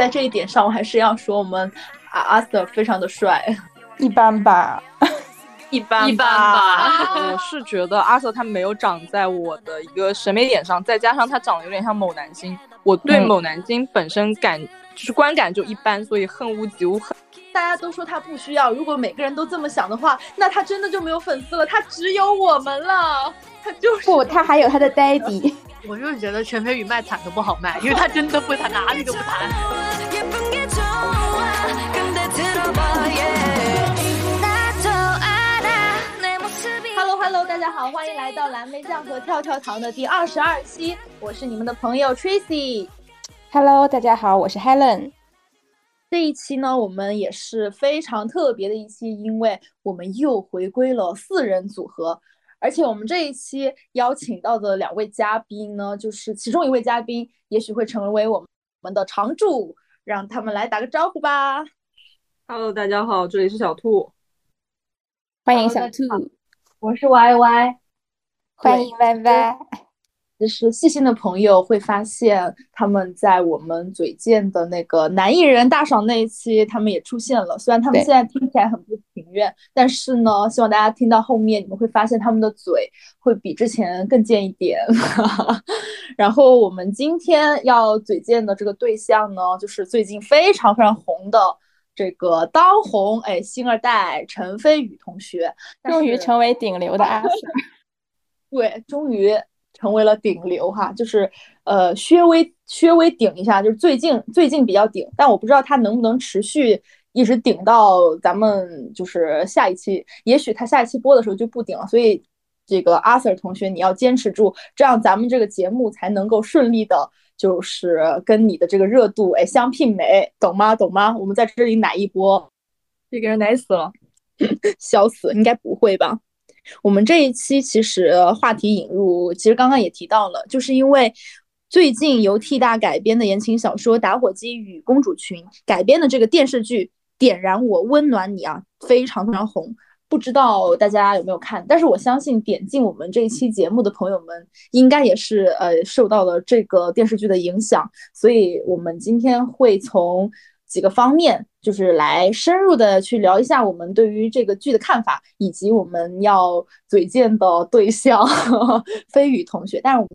在这一点上，我还是要说我们阿阿 Sir 非常的帅，一般吧，一般一般吧。我是觉得阿 Sir 他没有长在我的一个审美点上，再加上他长得有点像某男星，我对嗯某男星本身感就是观感就一般，所以恨屋及乌很。大家都说他不需要，如果每个人都这么想的话，那他真的就没有粉丝了，他只有我们了。他就是不，他还有他的 daddy。我就觉得陈飞宇卖惨都不好卖，因为他真的不谈，哪里都不谈。Hello，大家好，欢迎来到蓝莓酱和跳跳糖的第二十二期。我是你们的朋友 Tracy，Hello，大家好，我是 Helen。这一期呢，我们也是非常特别的一期，因为我们又回归了四人组合，而且我们这一期邀请到的两位嘉宾呢，就是其中一位嘉宾也许会成为我们的常驻，让他们来打个招呼吧。Hello，大家好，这里是小兔。欢迎小兔，我是 Y Y。欢迎 Y Y。其实细心的朋友会发现，他们在我们嘴贱的那个男艺人大赏那一期，他们也出现了。虽然他们现在听起来很不情愿，但是呢，希望大家听到后面，你们会发现他们的嘴会比之前更贱一点。然后我们今天要嘴贱的这个对象呢，就是最近非常非常红的这个当红哎星二代陈飞宇同学，终于成为顶流的阿 Sir。对，终于成为了顶流哈，就是呃，稍微稍微顶一下，就是最近最近比较顶，但我不知道他能不能持续一直顶到咱们就是下一期，也许他下一期播的时候就不顶了，所以这个阿 Sir 同学你要坚持住，这样咱们这个节目才能够顺利的，就是跟你的这个热度哎相媲美，懂吗？懂吗？我们在这里奶一波，这个人奶死了。笑死，应该不会吧？我们这一期其实话题引入，其实刚刚也提到了，就是因为最近由 T 大改编的言情小说《打火机与公主裙》改编的这个电视剧《点燃我，温暖你》啊，非常非常红。不知道大家有没有看？但是我相信点进我们这一期节目的朋友们，应该也是呃受到了这个电视剧的影响，所以我们今天会从几个方面，就是来深入的去聊一下我们对于这个剧的看法，以及我们要嘴贱的 对象飞宇同学。但是我们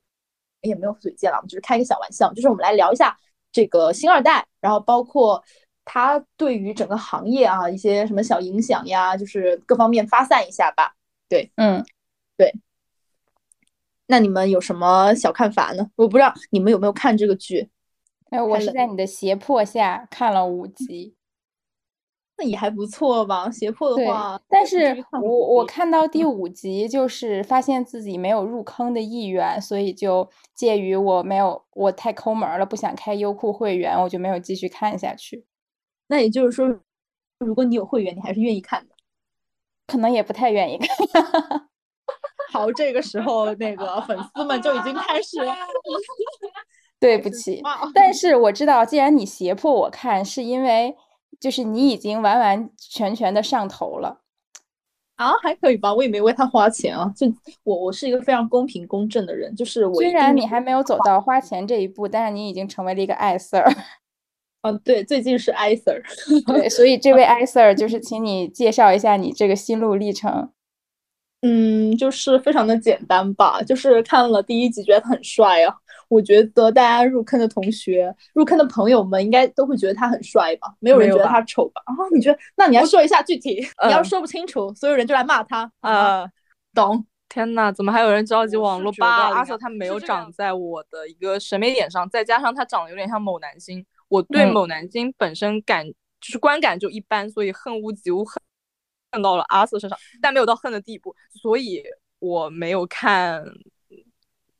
也没有嘴贱了，我们就是开一个小玩笑，就是我们来聊一下这个星二代，然后包括他对于整个行业啊一些什么小影响呀，就是各方面发散一下吧。对嗯，对那你们有什么小看法呢？我不知道你们有没有看这个剧，哎，我是在你的胁迫下看了五集。那也还不错吧。胁迫的对话，，但是我我看到第五集，就是发现自己没有入坑的意愿，所以就介于我没有我太抠门儿了，不想开优酷会员，我就没有继续看下去。那也就是说，如果你有会员，你还是愿意看的。可能也不太愿意看。好，这个时候那个粉丝们就已经开始对不起，但是 我知道，既然你胁迫我看，是因为就是你已经完完全全的上头了。啊，还可以吧，我也没为他花钱啊。就我，我是一个非常公平公正的人，就是我虽然你还没有走到花钱这一步，但是你已经成为了一个爱 Sir。啊，对，最近是艾 Sir，对，所以这位艾 Sir 就是请你介绍一下你这个心路历程。嗯，就是非常的简单吧，就是看了第一集觉得很帅啊。我觉得大家入坑的同学、入坑的朋友们应该都会觉得他很帅吧？没有人觉得他丑吧？啊，你觉得？那你要说一下具体，你要嗯说不清楚，所有人就来骂他啊，啊，懂？天呐，怎么还有人着急网络是觉得霸凌啊？阿阿 Sir 他没有长在我的一个审美点上，再加上他长得有点像某男星，我对嗯某男星本身感就是观感就一般，所以恨屋及乌，恨恨到了阿 Sir 身上，但没有到恨的地步，所以我没有看，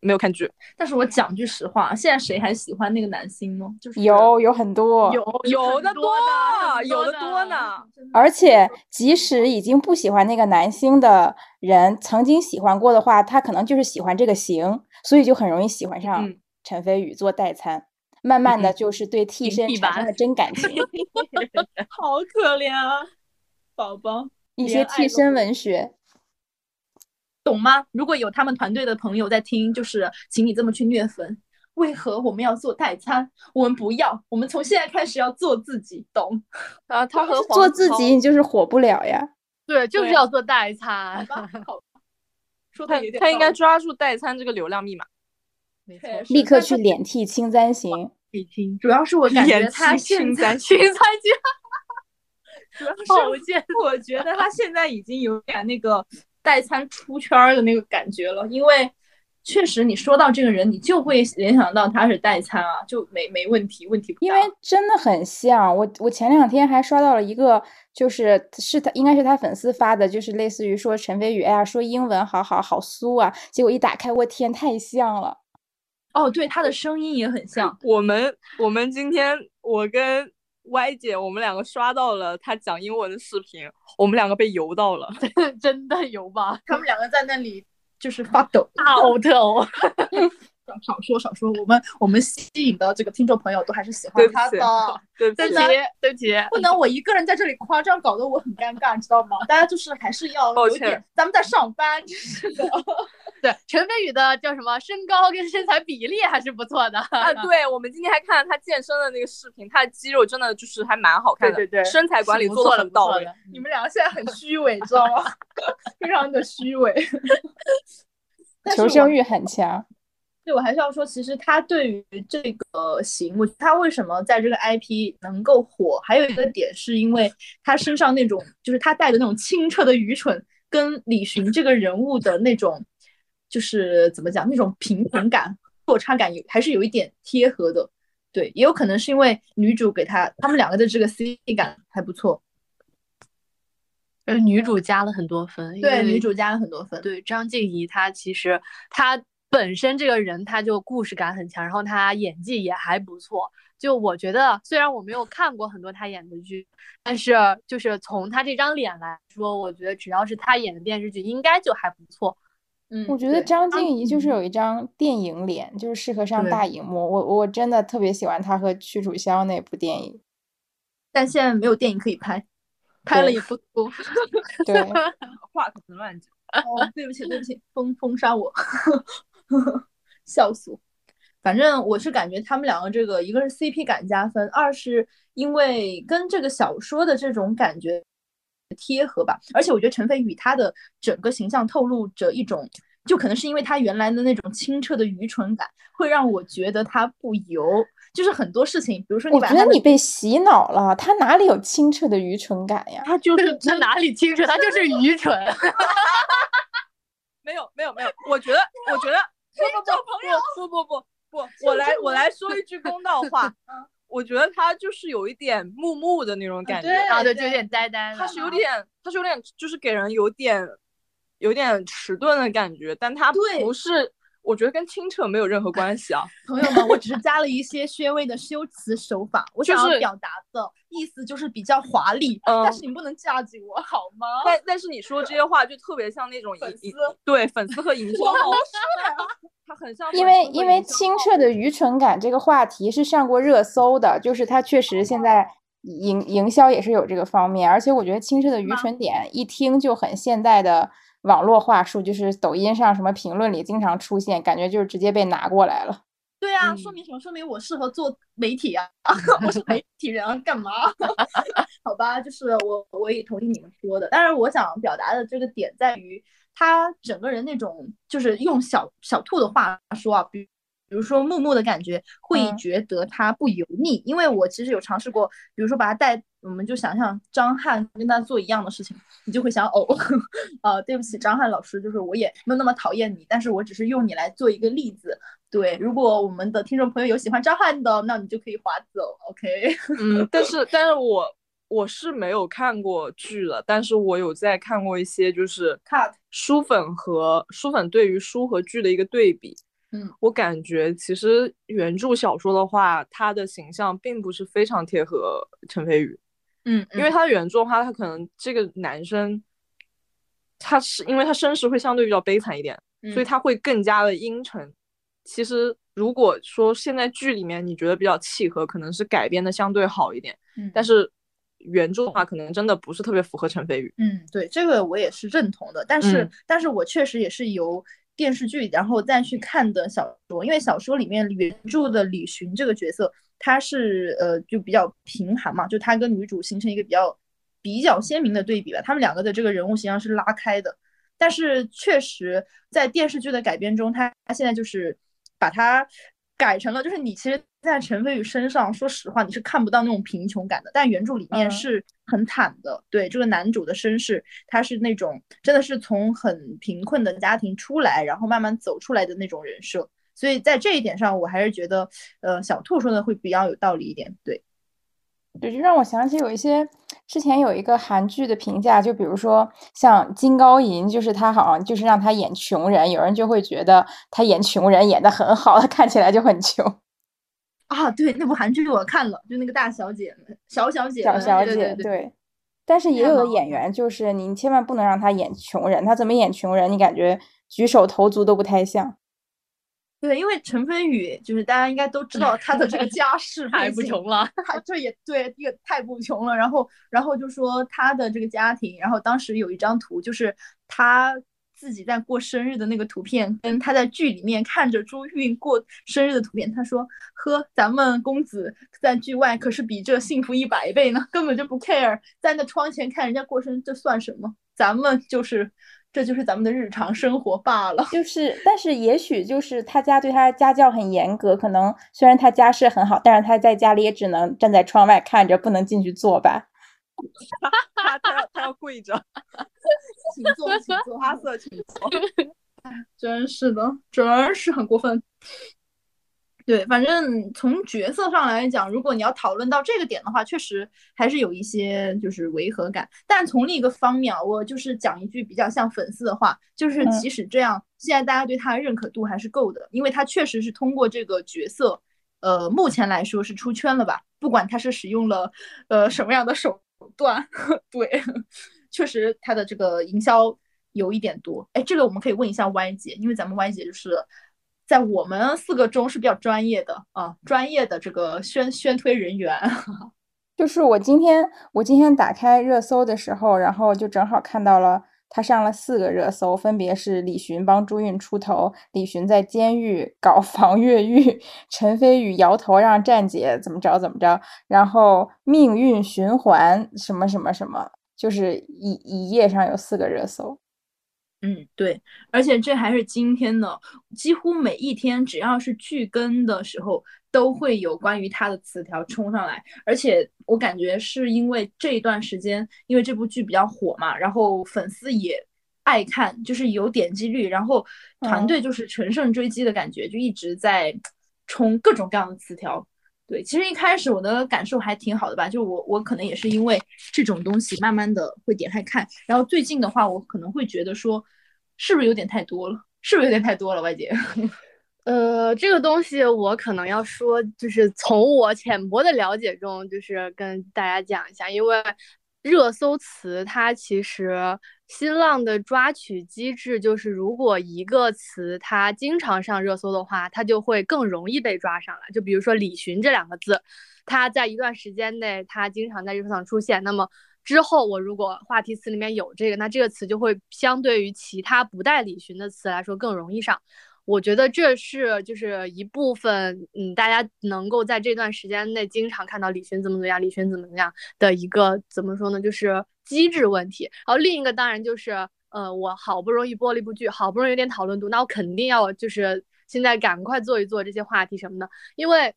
没有看剧。但是我讲句实话，现在谁还喜欢那个男星呢？就是有有很多，有有的多的有的多呢。而且即使已经不喜欢那个男星的人，曾经喜欢过的话，他可能就是喜欢这个型，所以就很容易喜欢上嗯陈飞宇做代餐。慢慢的嗯就是对替身产生了真感情 好可怜啊，宝宝，一些替身文学。懂吗？如果有他们团队的朋友在听，就是请你这么去虐粉。为何我们要做代餐？我们不要，我们从现在开始要做自己，懂？啊，他和做自己你就是火不了呀。对，就是要做代好餐。吧，好吧，说他有点他应该抓住代餐这个流量密码。没错，立刻去脸替清簪行。主要是我感觉他现在簪青菜鸡主要是。我觉得他现在已经有点那个代餐出圈儿的那个感觉了，因为确实你说到这个人，你就会联想到他是代餐啊，就没没问题，问题不大。因为真的很像我，我前两天还刷到了一个，就是是他应该是他粉丝发的，就是类似于说陈飞宇，哎呀，说英文好好好酥啊，结果一打开，我天，太像了。哦，对，他的声音也很像。我们我们今天我跟 Y 姐，我们两个刷到了她讲英文的视频，我们两个被油到了。真的油吧？他们两个在那里就是发抖。大呕特呕。少少说少说，我们我们吸引的这个听众朋友都还是喜欢他的，对不起对不起，对不起。不能我一个人在这里夸张，搞得我很尴尬，你知道吗？大家就是还是要抱歉有点，咱们在上班，真是的。对，陈飞宇的叫什么身高跟身材比例还是不错的。啊，对，我们今天还看了他健身的那个视频，他的肌肉真的就是还蛮好看的，对对对身材管理做的的很到位。不错的你们两个现在很虚伪，知道吗？非常的虚伪。求生欲很强。对我还是要说，其实他对于这个行，我他为什么在这个 IP 能够火，还有一个点是因为他身上那种，就是他带的那种清澈的愚蠢，跟李寻这个人物的那种，就是怎么讲，那种平衡感、落差感有还是有一点贴合的。对，也有可能是因为女主给他他们两个的这个 CP 感还不错，呃，女主加了很多分，因对，为女主加了很多分。对张婧仪，她其实她本身这个人，他就故事感很强，然后他演技也还不错。就我觉得，虽然我没有看过很多他演的剧，但是就是从他这张脸来说，我觉得只要是他演的电视剧，应该就还不错。嗯，我觉得张婧仪就是有一张电影脸，就是适合上大荧幕。我我真的特别喜欢她和屈楚萧那部电影。但现在没有电影可以拍，拍了对也不多。对，话可能乱讲。哦，对不起，对不起，封封杀我，笑死我。反正我是感觉他们两个这个，一个是 CP 感加分，二是因为跟这个小说的这种感觉贴合吧。而且我觉得陈飞宇他的整个形象透露着一种，就可能是因为他原来的那种清澈的愚蠢感，会让我觉得他不油。就是很多事情，比如说你觉得你被洗脑了，他哪里有清澈的愚蠢感呀？他就是 他哪里清澈？他就是愚蠢。没有没有没有，我觉得我觉得不不不朋友。不不不不，我来我来说一句公道话。我觉得他就是有一点木木的那种感觉，啊，对，就有点呆呆。他是有点，他是有点，就是给人有点，有点迟钝的感觉。但他不是我觉得跟清澈没有任何关系啊。朋友们，我只是加了一些薛微的修辞手法，我想就是要表达的意思就是比较华丽，嗯但是你不能架起我好吗？但但是你说这些话就特别像那种粉丝对粉丝和营销号，他很像因为因为清澈的愚蠢感这个话题是上过热搜的，就是它确实现在营营销也是有这个方面，而且我觉得清澈的愚蠢点一听就很现代的网络话术，就是抖音上什么评论里经常出现，感觉就是直接被拿过来了。对啊，嗯说明什么？说明我适合做媒体啊！我是媒体人啊，干嘛？好吧，就是我我也同意你们说的，但是我想表达的这个点在于，他整个人那种就是用小小兔的话说啊，比比如说木木的感觉，会嗯觉得他不油腻，因为我其实有尝试过，比如说把它带，我们就想象张翰跟他做一样的事情，你就会想呕。呃，对不起，张翰老师，就是我也没有那么讨厌你，但是我只是用你来做一个例子。对，如果我们的听众朋友有喜欢张翰的，那你就可以划走，OK？嗯，但是但是我我是没有看过剧了，但是我有在看过一些就是 Cut 书粉和书粉对于书和剧的一个对比。嗯，我感觉其实原著小说的话，他的形象并不是非常贴合陈飞宇，嗯，因为他的原著的话，他可能这个男生，他是因为他身世会相对比较悲惨一点，所以嗯他会更加的阴沉。其实如果说现在剧里面你觉得比较契合，可能是改编的相对好一点，嗯但是原著的话，可能真的不是特别符合陈飞宇。嗯，对，这个我也是认同的，但是、嗯但是我确实也是由电视剧，然后再去看的小说，因为小说里面原著的李寻这个角色，他是呃就比较贫寒嘛，就他跟女主形成一个比较比较鲜明的对比吧，他们两个的这个人物形象是拉开的。但是确实在电视剧的改编中，他他现在就是把它改成了，就是你其实，在陈飞宇身上，说实话，你是看不到那种贫穷感的，但原著里面嗯是很惨的。对这个男主的身世，他是那种真的是从很贫困的家庭出来，然后慢慢走出来的那种人设。所以在这一点上，我还是觉得，呃，小兔说的会比较有道理一点。对，对，就让我想起有一些之前有一个韩剧的评价，就比如说像金高银，就是他好像就是让他演穷人，有人就会觉得他演穷人演的很好，他看起来就很穷。啊，对，那部韩剧我看了，就那个大小姐们，小小姐，小小姐，对对对但是也有的演员就是你千万不能让他演穷人，他怎么演穷人，你感觉举手投足都不太像。对，因为陈飞宇就是大家应该都知道他的这个 家世太不穷了。他这也对，这个太不穷了。然后，然后就说他的这个家庭，然后当时有一张图，就是他自己在过生日的那个图片，跟他在剧里面看着朱韵过生日的图片。他说：“呵，咱们公子在剧外可是比这幸福一百倍呢，根本就不 care，在那窗前看人家过生日，这算什么？咱们就是，这就是咱们的日常生活罢了。”就是，但是也许就是他家对他家教很严格，可能虽然他家世很好，但是他在家里也只能站在窗外看着，不能进去坐吧。他他要他要跪着，请坐，请坐，阿瑟请坐。真是的，真是很过分。对，反正从角色上来讲，如果你要讨论到这个点的话，确实还是有一些就是违和感。但从另一个方面啊，我就是讲一句比较像粉丝的话，就是嗯即使这样，现在大家对他的认可度还是够的，因为他确实是通过这个角色，呃，目前来说是出圈了吧？不管他是使用了呃什么样的手段，对，确实他的这个营销有一点多。哎，这个我们可以问一下 Y 姐，因为咱们 Y 姐就是在我们四个中是比较专业的啊，专业的这个宣宣推人员。就是我今天我今天打开热搜的时候，然后就正好看到了他上了四个热搜，分别是李寻帮朱韵出头，李寻在监狱搞 防越狱，陈飞宇摇头让站姐怎么着怎么着，然后命运循环什么什么什么，就是一一页上有四个热搜。嗯，对，而且这还是今天的，几乎每一天只要是剧更的时候，都会有关于他的词条冲上来。而且我感觉是因为这一段时间，因为这部剧比较火嘛，然后粉丝也爱看，就是有点击率，然后团嗯队就是乘胜追击的感觉，就一直在冲各种各样的词条。对，其实一开始我的感受还挺好的吧，就我我可能也是因为这种东西慢慢的会点开看，然后最近的话，我可能会觉得说，是不是有点太多了？是不是有点太多了，外姐？呃，这个东西我可能要说，就是从我浅薄的了解中，就是跟大家讲一下，因为热搜词它其实新浪的抓取机制就是，如果一个词它经常上热搜的话，它就会更容易被抓上来。就比如说“李寻”这两个字，它在一段时间内它经常在热搜上出现，那么之后我如果话题词里面有这个，那这个词就会相对于其他不带李寻的词来说更容易上。我觉得这是就是一部分，嗯，大家能够在这段时间内经常看到李寻怎么怎么样，李寻怎么怎么样的一个怎么说呢，就是机制问题。然后另一个当然就是，呃，我好不容易播了一部剧，好不容易有点讨论度，那我肯定要就是现在赶快做一做这些话题什么的，因为。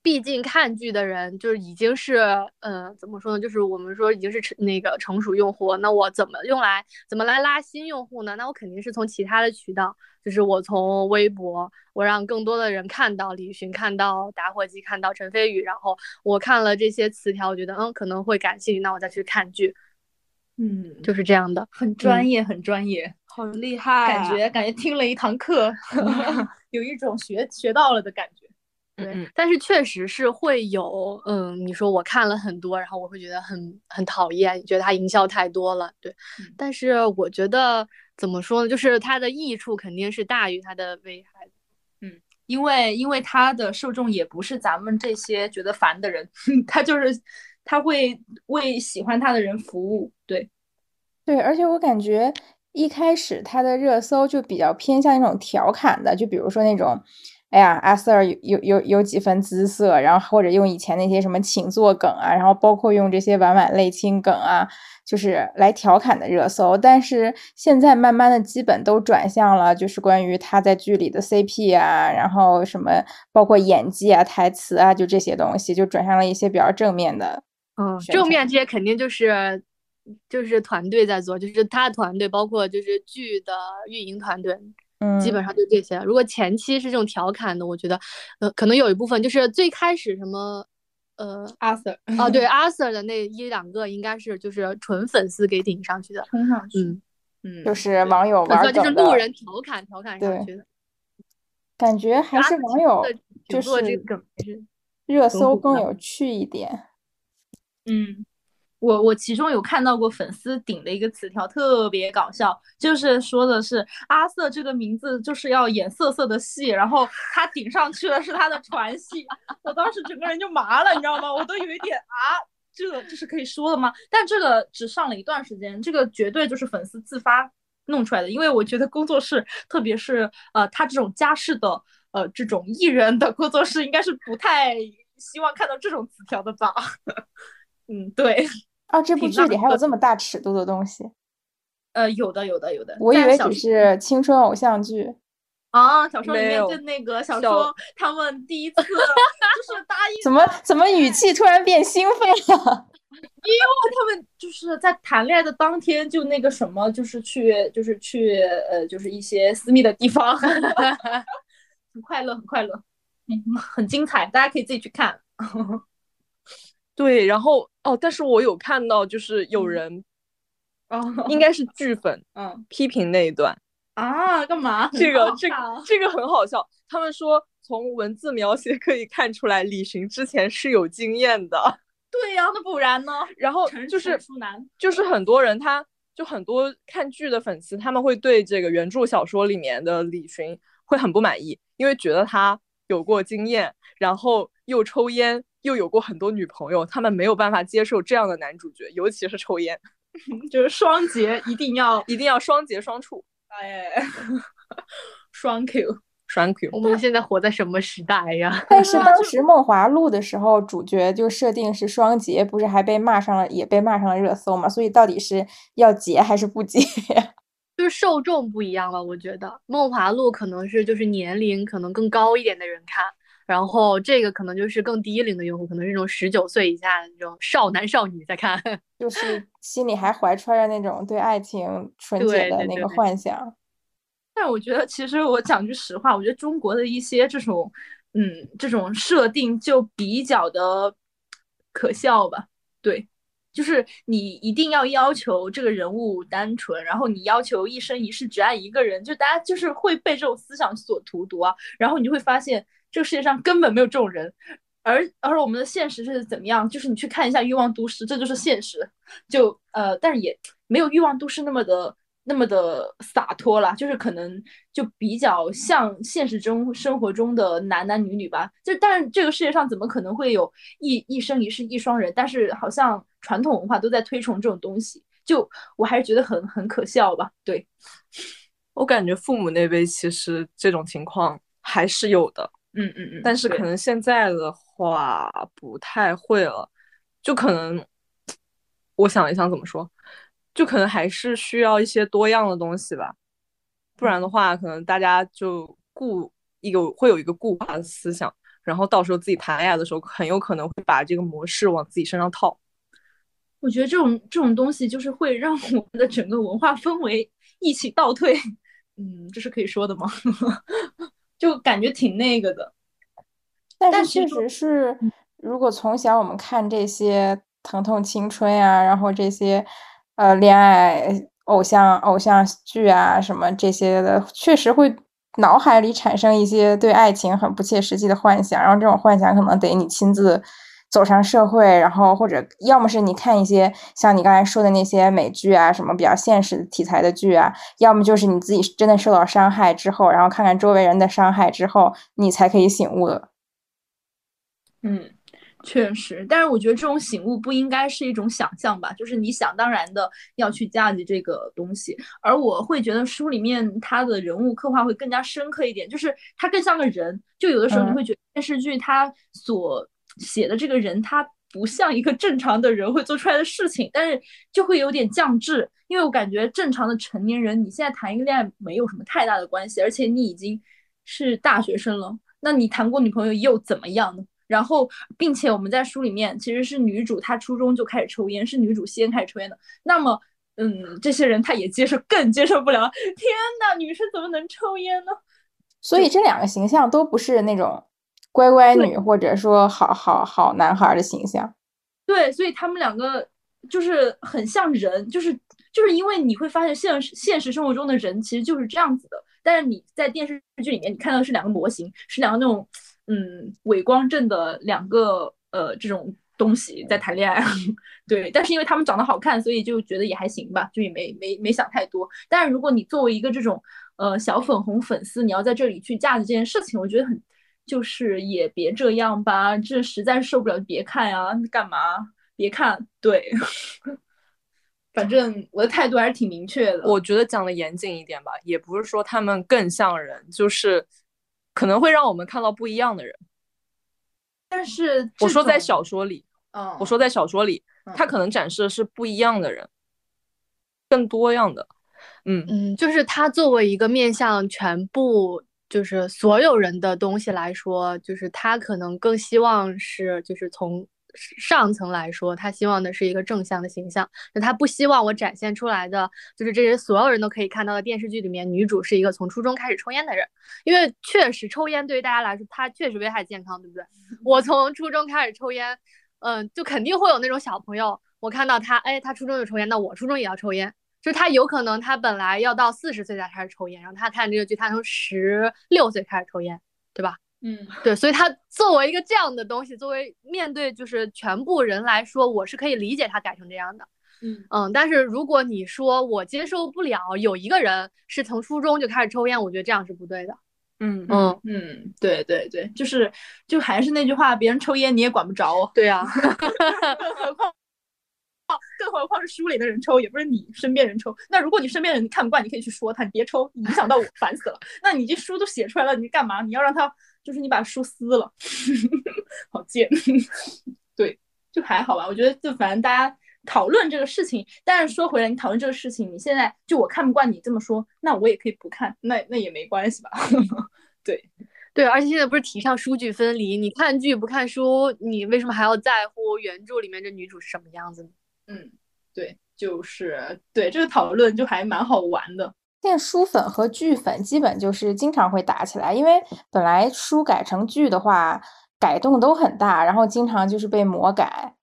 毕竟看剧的人就是已经是，呃，怎么说呢？就是我们说已经是成那个成熟用户，那我怎么用来怎么来拉新用户呢？那我肯定是从其他的渠道，就是我从微博，我让更多的人看到李寻，看到打火机，看到陈飞宇，然后我看了这些词条，我觉得嗯可能会感兴趣，那我再去看剧，嗯，就是这样的。很专业，很专业，好厉害啊，感觉感觉听了一堂课，有一种学学到了的感觉。对，嗯但是确实是会有，嗯，你说我看了很多，然后我会觉得很很讨厌，觉得它营销太多了，对。嗯但是我觉得怎么说呢，就是它的益处肯定是大于它的危害的。因为因为他的受众也不是咱们这些觉得烦的人，他就是他会为喜欢他的人服务。对，对，而且我感觉一开始它的热搜就比较偏向那种调侃的，就比如说那种，哎呀，阿 Sir 有有有有几分姿色，然后或者用以前那些什么请坐梗啊，然后包括用这些婉婉泪倾梗啊，就是来调侃的热搜。但是现在慢慢的基本都转向了，就是关于他在剧里的 CP 啊，然后什么包括演技啊、台词啊，就这些东西，就转向了一些比较正面的。嗯，正面这些肯定就是就是团队在做，就是他团队，包括就是剧的运营团队，嗯，基本上就这些。如果前期是这种调侃的，我觉得，呃，可能有一部分就是最开始什么，呃，阿 Sir 啊，对，阿 Sir 的那一两个应该是就是纯粉丝给顶上去的，冲上去，嗯，嗯，就是网友粉丝就是路人调侃调侃上去的。感觉还是网友的就是热搜更有趣一点。嗯，我我其中有看到过粉丝顶了一个词条，特别搞笑，就是说的是阿瑟这个名字就是要演色色的戏，然后他顶上去的是他的传戏，我当时整个人就麻了，你知道吗？我都有一点啊，这个这是可以说的吗？但这个只上了一段时间，这个绝对就是粉丝自发弄出来的，因为我觉得工作室，特别是呃他这种家世的呃这种艺人的工作室，应该是不太希望看到这种词条的吧。嗯，对，哦，这部剧里还有这么大尺度的东西，呃，有的，有的，有的。我以为只是青春偶像剧。啊，小说里面就那个小小说，他们第一次 就是答应怎么怎么语气突然变兴奋了？因为他们就是在谈恋爱的当天就那个什么，就是去就是去呃，就是一些私密的地方，很快乐，很快乐，嗯，很精彩，大家可以自己去看。对，然后哦，但是我有看到，就是有人哦，应该是剧粉 嗯批评那一段，啊，干嘛？这个这很好看啊这个很好笑。他们说从文字描写可以看出来，李寻之前是有经验的。对呀，那不然呢？然后就是就是很多人他就很多看剧的粉丝，他们会对这个原著小说里面的李寻会很不满意，因为觉得他有过经验，然后又抽烟，又有过很多女朋友，他们没有办法接受这样的男主角，尤其是抽烟，就是双节一定要 一定要双节双处。哎，双 Q。双 Q，我们现在活在什么时代呀？但是当时《梦华录》的时候，主角就设定是双节，不是还被骂上了，也被骂上了热搜嘛？所以到底是要结还是不结？就是受众不一样了，我觉得《梦华录》可能是就是年龄可能更高一点的人看，然后这个可能就是更低龄的用户，可能是那种十九岁以下的那种少男少女在看。就是心里还怀揣着那种对爱情纯洁的那个对对对幻想。但我觉得，其实我讲句实话，我觉得中国的一些这种，嗯，这种设定就比较的可笑吧。对，就是你一定要要求这个人物单纯，然后你要求一生一世只爱一个人，就大家就是会被这种思想所荼毒啊。然后你就会发现，这个世界上根本没有这种人。而而我们的现实是怎么样？就是你去看一下《欲望都市》，这就是现实。就呃，但是也没有《欲望都市》那么的那么的洒脱啦，就是可能就比较像现实中生活中的男男女女吧。就但是这个世界上怎么可能会有一一生一世一双人？但是好像传统文化都在推崇这种东西，就我还是觉得很很可笑吧。对，我感觉父母那辈其实这种情况还是有的，嗯嗯嗯，但是可能现在的话不太会了，就可能我想一想怎么说，就可能还是需要一些多样的东西吧，不然的话，可能大家就固一个会有一个固化的思想，然后到时候自己谈恋爱的时候，很有可能会把这个模式往自己身上套。我觉得这种这种东西就是会让我们的整个文化氛围一起倒退。嗯，这是可以说的吗？就感觉挺那个的。但是确实实是，如果从小我们看这些疼痛青春呀、然后这些呃恋爱偶像偶像剧啊什么这些的，确实会脑海里产生一些对爱情很不切实际的幻想，然后这种幻想可能得你亲自走上社会，然后或者要么是你看一些像你刚才说的那些美剧啊，什么比较现实题材的剧啊，要么就是你自己真的受到伤害之后，然后看看周围人的伤害之后，你才可以醒悟的。嗯，确实，但是我觉得这种醒悟不应该是一种想象吧，就是你想当然的要去驾驭这个东西，而我会觉得书里面他的人物刻画会更加深刻一点，就是他更像个人，就有的时候你嗯。会觉得电视剧它所写的这个人他。不像一个正常的人会做出来的事情，但是就会有点降智，因为我感觉正常的成年人，你现在谈一个恋爱没有什么太大的关系，而且你已经是大学生了，那你谈过女朋友又怎么样呢？然后，并且我们在书里面其实是女主她初中就开始抽烟，是女主先开始抽烟的。那么，嗯，这些人她也接受，更接受不了。天呐，女生怎么能抽烟呢？所以这两个形象都不是那种乖乖女或者说好好好男孩的形象。对，所以他们两个就是很像人，就是就是因为你会发现现实现实生活中的人其实就是这样子的，但是你在电视剧里面你看到的是两个模型，是两个那种嗯伪光正的两个呃这种东西在谈恋爱，对，但是因为他们长得好看，所以就觉得也还行吧，就也没没没想太多。但是如果你作为一个这种呃小粉红粉丝，你要在这里去架子这件事情，我觉得很。就是也别这样吧，这实在受不了，别看呀，干嘛？别看，对，反正我的态度还是挺明确的。我觉得讲的严谨一点吧，也不是说他们更像人，就是可能会让我们看到不一样的人。但是我说在，小说里，嗯，我说在小说里，他嗯可能展示的是不一样的人，更多样的。嗯，嗯，就是他作为一个面向全部就是所有人的东西来说，就是他可能更希望是就是从上层来说，他希望的是一个正向的形象，那他不希望我展现出来的就是这些所有人都可以看到的电视剧里面女主是一个从初中开始抽烟的人，因为确实抽烟对于大家来说，它确实危害健康，对不对？我从初中开始抽烟，嗯，就肯定会有那种小朋友，我看到他，哎，他初中就抽烟，那我初中也要抽烟。就是他有可能他本来要到四十岁才开始抽烟，然后他看这个剧，他从十六岁开始抽烟，对吧？嗯，对，所以他作为一个这样的东西，作为面对就是全部人来说，我是可以理解他改成这样的。嗯嗯，但是如果你说我接受不了有一个人是从初中就开始抽烟，我觉得这样是不对的。嗯嗯，嗯，对对对，就是就还是那句话，别人抽烟你也管不着，对呀、更何况。更何况是书里的人抽，也不是你身边人抽。那如果你身边人你看不惯，你可以去说他，你别抽，影响到我，烦死了。那你这书都写出来了，你干嘛？你要让他就是你把书撕了，好贱。对，就还好吧。我觉得就反正大家讨论这个事情，但是说回来，你讨论这个事情，你现在就我看不惯你这么说，那我也可以不看，那那也没关系吧。对，对，而且现在不是提倡书剧分离，你看剧不看书，你为什么还要在乎原著里面这女主是什么样子呢？嗯，对，就是对这个讨论就还蛮好玩的。现在书粉和剧粉基本就是经常会打起来，因为本来书改成剧的话，改动都很大，然后经常就是被魔改，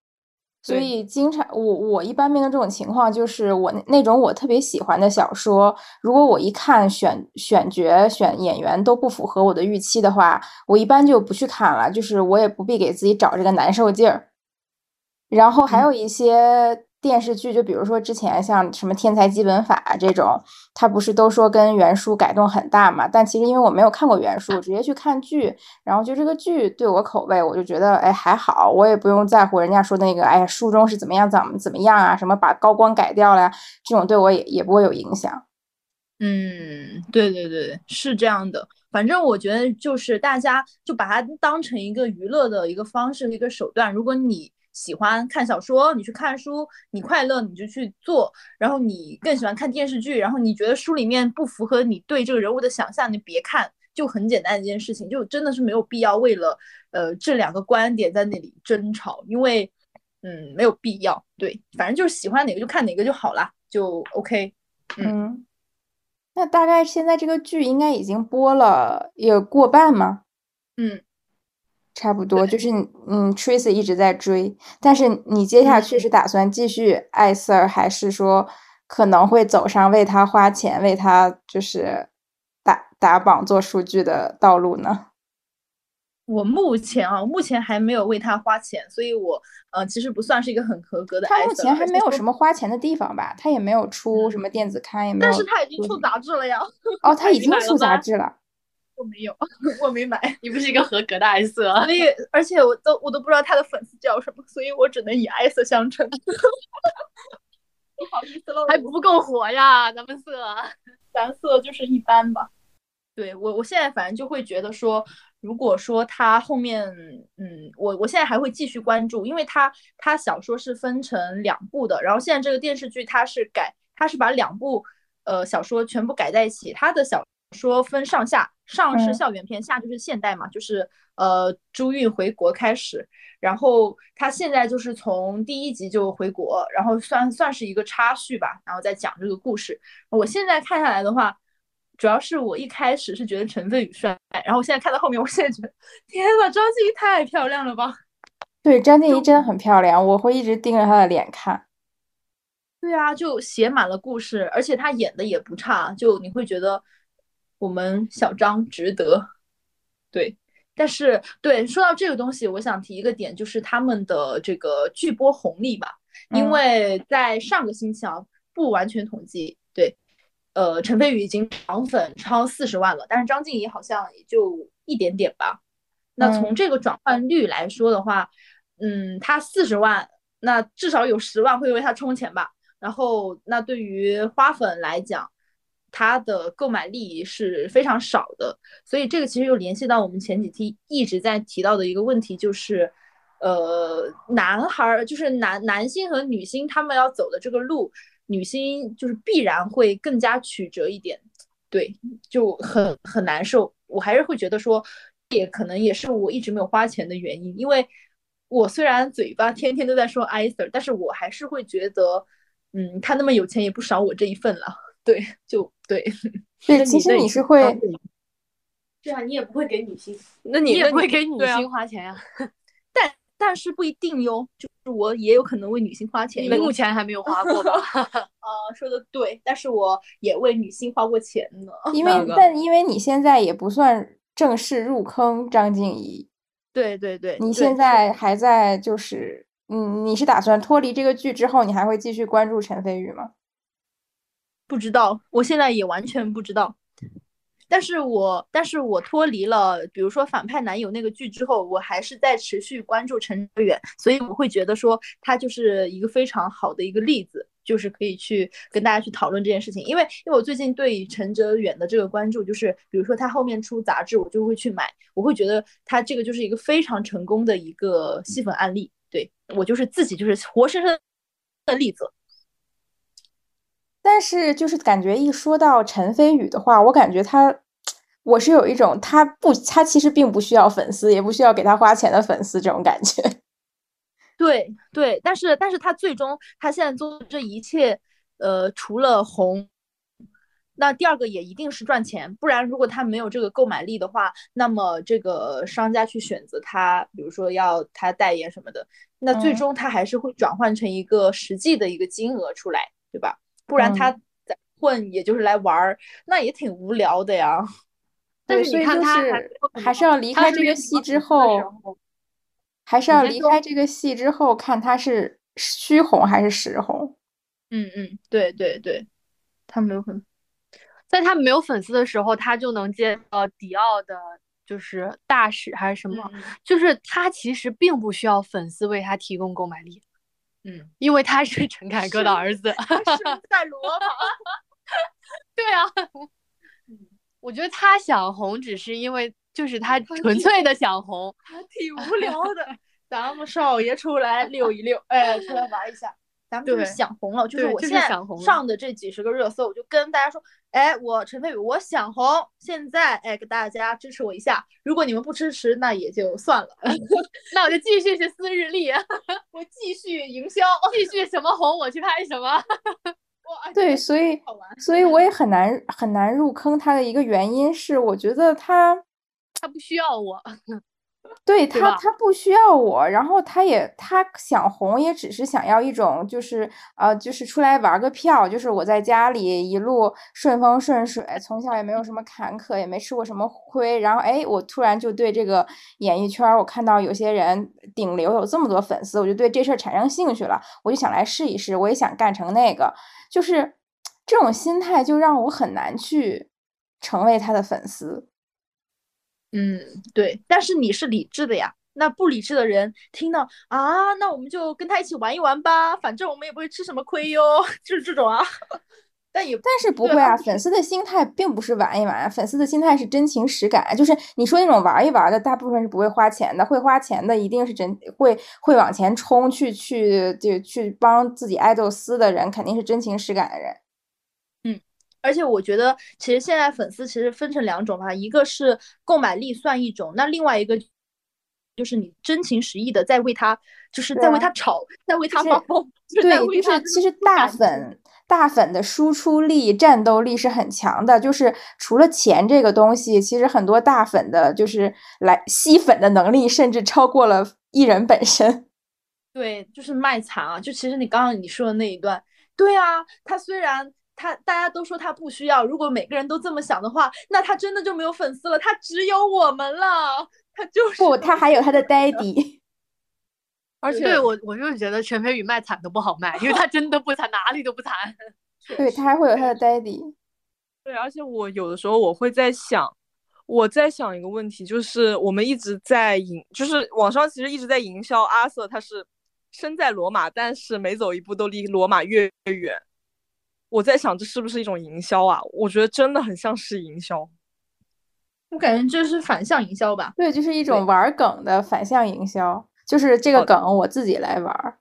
所以经常我我一般面对这种情况，就是我那那种我特别喜欢的小说，如果我一看选选角选演员都不符合我的预期的话，我一般就不去看了，就是我也不必给自己找这个难受劲儿。然后还有一些电视剧，就比如说之前像什么《天才基本法》这种，它不是都说跟原书改动很大嘛？但其实因为我没有看过原书，直接去看剧，然后就这个剧对我口味，我就觉得哎还好，我也不用在乎人家说那个哎呀书中是怎么样怎么怎么样啊，什么把高光改掉了呀，这种对我也也不会有影响。嗯，对对对，是这样的。反正我觉得就是大家就把它当成一个娱乐的一个方式、一个手段。如果你喜欢看小说，你去看书；你快乐，你就去做。然后你更喜欢看电视剧，然后你觉得书里面不符合你对这个人物的想象，你别看。就很简单的一件事情，就真的是没有必要为了呃这两个观点在那里争吵，因为嗯没有必要。对，反正就是喜欢哪个就看哪个就好啦，就 OK。嗯，那大概现在这个剧应该已经播了也过半吗？嗯，差不多，就是嗯，Tracy 一直在追，但是你接下去嗯是打算继续爱 Sir，还是说可能会走上为他花钱、为他就是打打榜做数据的道路呢？我目前啊，目前还没有为他花钱，所以我呃其实不算是一个很合格的他目前还没有什么，花钱的地方吧？他也没有出什么电子刊，也没有但是他已经出出杂志了呀。哦，他已已经经出杂志了。我没有，我没买，你不是一个合格的爱色，所以而且我都我都不知道他的粉丝叫什么，所以我只能以爱色相称。不好意思了，还不够火呀，咱们色。咱色就是一般吧。对我，我现在反正就会觉得说，如果说他后面，嗯，我我现在还会继续关注，因为他他小说是分成两部的，然后现在这个电视剧他是改，他是把两部呃小说全部改在一起，他的小说分上下，上是嗯校园片，下就是现代嘛，就是呃朱韵回国开始，然后他现在就是从第一集就回国，然后算算是一个插叙吧，然后再讲这个故事。我现在看下来的话，主要是我一开始是觉得陈飞宇帅，然后我现在看到后面，我现在觉得天呐，张婧仪太漂亮了吧！对，张婧仪真的很漂亮，我会一直盯着她的脸看。对啊，就写满了故事，而且她演的也不差，就你会觉得我们小张值得。对，但是对说到这个东西，我想提一个点，就是他们的这个剧播红利吧，因嗯为在上个星期啊，不完全统计，对，呃，陈飞宇已经涨粉超四十万了，但是张婧仪好像也就一点点吧。那从嗯这个转换率来说的话，嗯，他四十万，那至少有十万会为他充钱吧。然后，那对于花粉来讲，它的购买力是非常少的，所以这个其实又联系到我们前几期一直在提到的一个问题，就是，呃，男孩就是男男性和女星他们要走的这个路，女星就是必然会更加曲折一点，对，就很很难受。我还是会觉得说，也可能也是我一直没有花钱的原因，因为我虽然嘴巴天天都在说 Iser，但是我还是会觉得，嗯，他那么有钱也不少我这一份了。对，就对。对，其实你是会，对啊，你也不会给女星，那你你也不会给女对啊星花钱呀、但但是不一定哟，就是我也有可能为女性花钱。你因为我目前还没有花 过吧？呃说的对，但是我也为女性花过钱呢。因为但因为你现在也不算正式入坑张婧仪，对对对，你现在还在就是，嗯，你是打算脱离这个剧之后，你还会继续关注陈飞宇吗？不知道，我现在也完全不知道。但是我但是我脱离了，比如说反派男友那个剧之后，我还是在持续关注陈哲远，所以我会觉得说他就是一个非常好的一个例子，就是可以去跟大家去讨论这件事情。因为因为我最近对陈哲远的这个关注，就是比如说他后面出杂志，我就会去买，我会觉得他这个就是一个非常成功的一个吸粉案例。对我就是自己就是活生生的例子。但是就是感觉一说到陈飞宇的话，我感觉他，我是有一种他不，他其实并不需要粉丝，也不需要给他花钱的粉丝这种感觉。对对，但是但是他最终他现在做这一切，呃，除了红，那第二个也一定是赚钱，不然如果他没有这个购买力的话，那么这个商家去选择他，比如说要他代言什么的，那最嗯终他还是会转换成一个实际的一个金额出来，对吧？不然他嗯在混，也就是来玩儿，那也挺无聊的呀。但。是你看他还是要离开这个戏之后，还是要离开这个戏之后，看他是虚红还是实红。嗯嗯，对对对，他没有粉在他没有粉丝的时候，他就能接到迪奥的，就是大使还是什么，嗯。就是他其实并不需要粉丝为他提供购买力，嗯，因为他是陈凯歌的儿子。在罗马。对啊，我觉得他想红，只是因为就是他纯粹的想红。还挺无聊的。咱们少爷出来溜一溜，哎，出来玩一下。咱们就是想红了，就是我现在想红上的这几十个热搜，我就跟大家说，哎，我陈飞宇，我想红，现在哎，给大家支持我一下。如果你们不支持，那也就算了，那我就继续去撕日历，我继续营销。继续什么红我去拍什么。对，所以。所以我也很难很难入坑他的一个原因是，我觉得他他不需要我，对他对他不需要我，然后他也他想红，也只是想要一种就是呃就是出来玩个票，就是我在家里一路顺风顺水，从小也没有什么坎坷，也没吃过什么亏，然后哎，我突然就对这个演艺圈，我看到有些人顶流有这么多粉丝，我就对这事儿产生兴趣了，我就想来试一试，我也想干成那个，就是这种心态就让我很难去成为他的粉丝。嗯，对，但是你是理智的呀。那不理智的人听到啊，那我们就跟他一起玩一玩吧，反正我们也不会吃什么亏哟，就是这种啊。但也但是不会啊，粉丝的心态并不是玩一玩，粉丝的心态是真情实感。就是你说那种玩一玩的，大部分是不会花钱的，会花钱的一定是真会会往前冲去去就去帮自己爱豆撕的人，肯定是真情实感的人。而且我觉得，其实现在粉丝其实分成两种吧，一个是购买力算一种，那另外一个就是你真情实意的在为他，就是在为他吵，在为他发疯，对，就是其实大粉大粉的输出力、战斗力是很强的。就是除了钱这个东西，其实很多大粉的，就是来吸粉的能力，甚至超过了艺人本身。对，就是卖惨啊！就其实你刚刚你说的那一段，对啊，他虽然。他大家都说他不需要，如果每个人都这么想的话，那他真的就没有粉丝了，他只有我们了。他就是不，他还有他的 daddy。而且对我，我就是觉得陈飞宇卖惨都不好卖，因为他真的不惨，哪里都不惨。对他还会有他的 daddy。对，而且我有的时候我会在想，我在想一个问题，就是我们一直在营，就是网上其实一直在营销阿瑟，他是身在罗马，但是每走一步都离罗马越远。我在想，这是不是一种营销啊？我觉得真的很像是营销。我感觉这是反向营销吧？对，就是一种玩梗的反向营销，就是这个梗我自己来玩。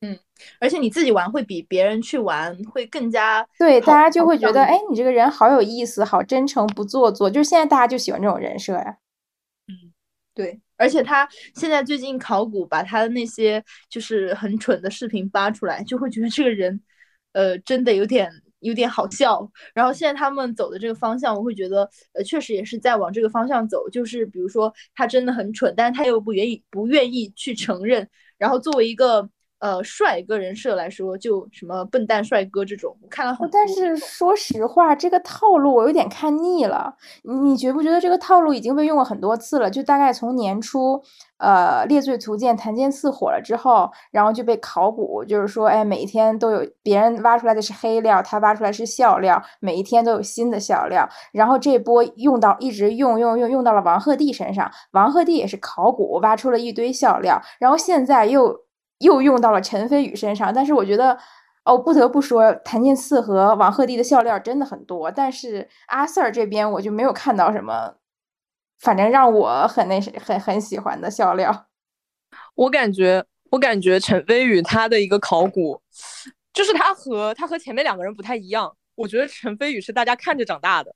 嗯，而且你自己玩会比别人去玩会更加对，大家就会觉得，哎，你这个人好有意思，好真诚，不做作。就是现在大家就喜欢这种人设呀。嗯，对，而且他现在最近考古把他的那些就是很蠢的视频扒出来，就会觉得这个人。呃，真的有点有点好笑。然后现在他们走的这个方向，我会觉得，呃，确实也是在往这个方向走。就是比如说，他真的很蠢，但是他又不愿意不愿意去承认。然后作为一个。呃，帅哥人设来说，就什么笨蛋帅哥这种，我看了很多。但是说实话，这个套路我有点看腻了。你觉不觉得这个套路已经被用过很多次了？就大概从年初，呃，《猎罪图鉴》檀健次火了之后，然后就被考古，就是说，哎，每一天都有别人挖出来的是黑料，他挖出来是笑料，每一天都有新的笑料。然后这波用到一直用用用用到了王鹤棣身上，王鹤棣也是考古挖出了一堆笑料，然后现在又。又用到了陈飞宇身上，但是我觉得，哦，不得不说，谭健次和王鹤棣的笑料真的很多，但是阿 Sir 这边我就没有看到什么，反正让我很那什很很喜欢的笑料。我感觉，我感觉陈飞宇他的一个考古，就是他和他和前面两个人不太一样。我觉得陈飞宇是大家看着长大的，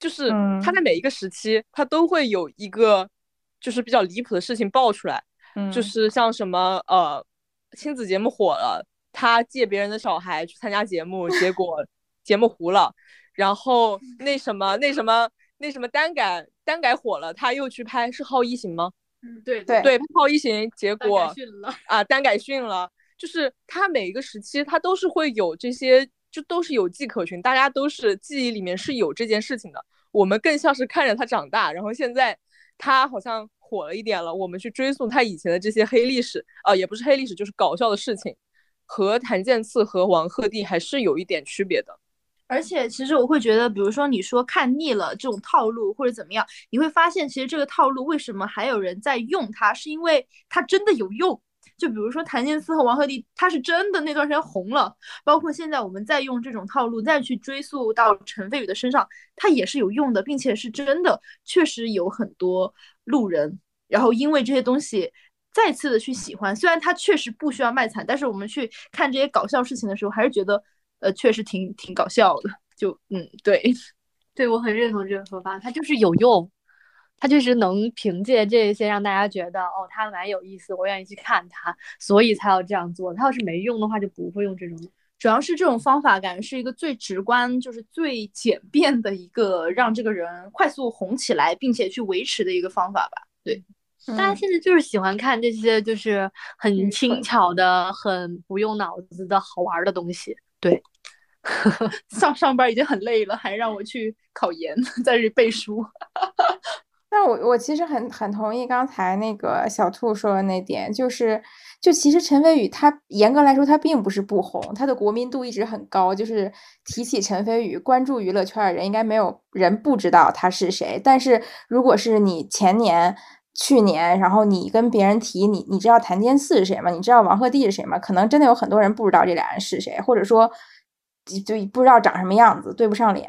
就是他在每一个时期，他都会有一个就是比较离谱的事情爆出来。就是像什么呃，亲子节目火了，他借别人的小孩去参加节目，结果 节目糊了。然后那什么那什么那什么单改单改火了，他又去拍是浩一行吗？嗯，对对对，浩一行，结果啊单改训了。就是他每一个时期，他都是会有这些，就都是有迹可循，大家都是记忆里面是有这件事情的。我们更像是看着他长大，然后现在他好像。火了一点了，我们去追溯他以前的这些黑历史，啊，也不是黑历史，就是搞笑的事情，和谭健次和王鹤棣还是有一点区别的。而且，其实我会觉得，比如说你说看腻了这种套路或者怎么样，你会发现，其实这个套路为什么还有人在用它，是因为它真的有用。就比如说谭健次和王鹤棣，他是真的那段时间红了，包括现在我们再用这种套路再去追溯到陈飞宇的身上，他也是有用的，并且是真的，确实有很多路人，然后因为这些东西再次的去喜欢。虽然他确实不需要卖惨，但是我们去看这些搞笑事情的时候，还是觉得呃，确实挺挺搞笑的。就嗯，对，对我很认同这个说法，他就是有用。他就是能凭借这些让大家觉得哦，他蛮有意思，我愿意去看他，所以才要这样做。他要是没用的话，就不会用这种。主要是这种方法感觉是一个最直观，就是最简便的一个让这个人快速红起来，并且去维持的一个方法吧。对，大家现在就是喜欢看这些，就是很轻巧的、很不用脑子的好玩的东西。对，上上班已经很累了，还让我去考研，在这里背书。但我我其实很很同意刚才那个小兔说的那点，就是就其实陈飞宇他严格来说他并不是不红，他的国民度一直很高。就是提起陈飞宇，关注娱乐圈的人应该没有人不知道他是谁。但是如果是你前年、去年，然后你跟别人提你，你知道谭健次是谁吗？你知道王鹤棣是谁吗？可能真的有很多人不知道这俩人是谁，或者说就不知道长什么样子，对不上脸。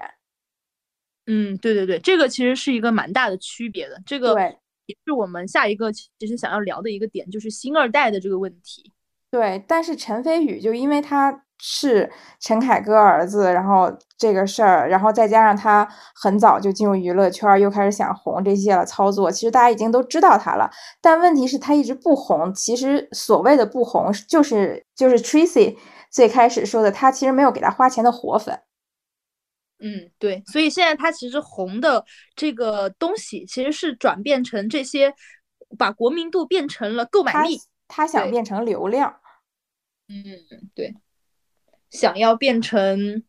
嗯，对对对，这个其实是一个蛮大的区别的，这个对也是我们下一个其实想要聊的一个点，就是星二代的这个问题。对，但是陈飞宇就因为他是陈凯歌儿子，然后这个事儿，然后再加上他很早就进入娱乐圈儿，又开始想红这些了操作，其实大家已经都知道他了。但问题是，他一直不红。其实所谓的不红，就是就是 Tracy 最开始说的，他其实没有给他花钱的活粉。嗯，对，所以现在它其实红的这个东西，其实是转变成这些，把国民度变成了购买力。他想变成流量。嗯，对，想要变成，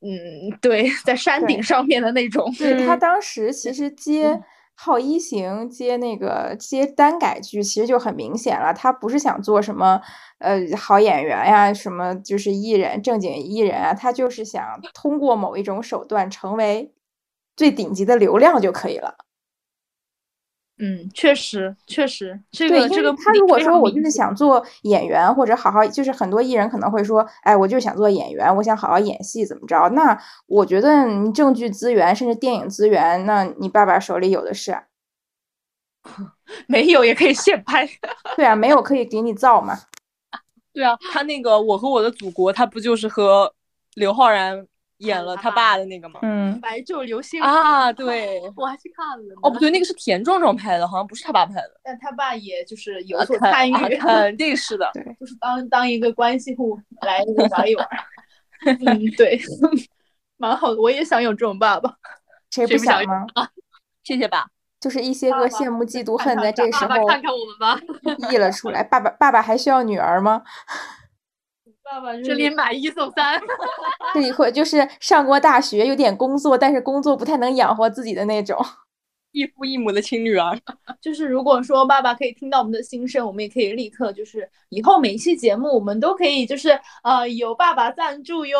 嗯，对，在山顶上面的那种。对他当时其实接《好一行》接那个接单改剧，其实就很明显了，他不是想做什么呃好演员呀，什么就是艺人正经艺人啊，他就是想通过某一种手段成为最顶级的流量就可以了。嗯，确实，确实，这，个这个他如果说我就是想做演员，或者好好，就是很多艺人可能会说，哎，我就是想做演员，我想好好演戏，怎么着？那我觉得你证据资源，甚至电影资源，那你爸爸手里有的是啊。没有也可以现拍。对啊，没有可以给你造嘛。对啊，他那个《我和我的祖国》，他不就是和刘昊然演了他爸的那个吗？嗯，白昼流星啊，对。我还去看了呢。哦，不对，那个是田壮壮拍的，好像不是他爸拍的。但他爸也就是有所参与，啊肯定是的。就是当当一个关系户来玩一玩。嗯，对，蛮好的，我也想有这种爸爸。谁谁不想吗？谢谢爸。就是一些个羡慕、嫉妒、恨在这时候爸爸看看我们吧，溢了出来。爸爸，爸爸还需要女儿吗？爸爸这里买一送三。这一会就是上过大学，有点工作，但是工作不太能养活自己的那种。异父异母的亲女儿，就是如果说爸爸可以听到我们的心声，我们也可以立刻就是以后每一期节目我们都可以就是呃有爸爸赞助哟，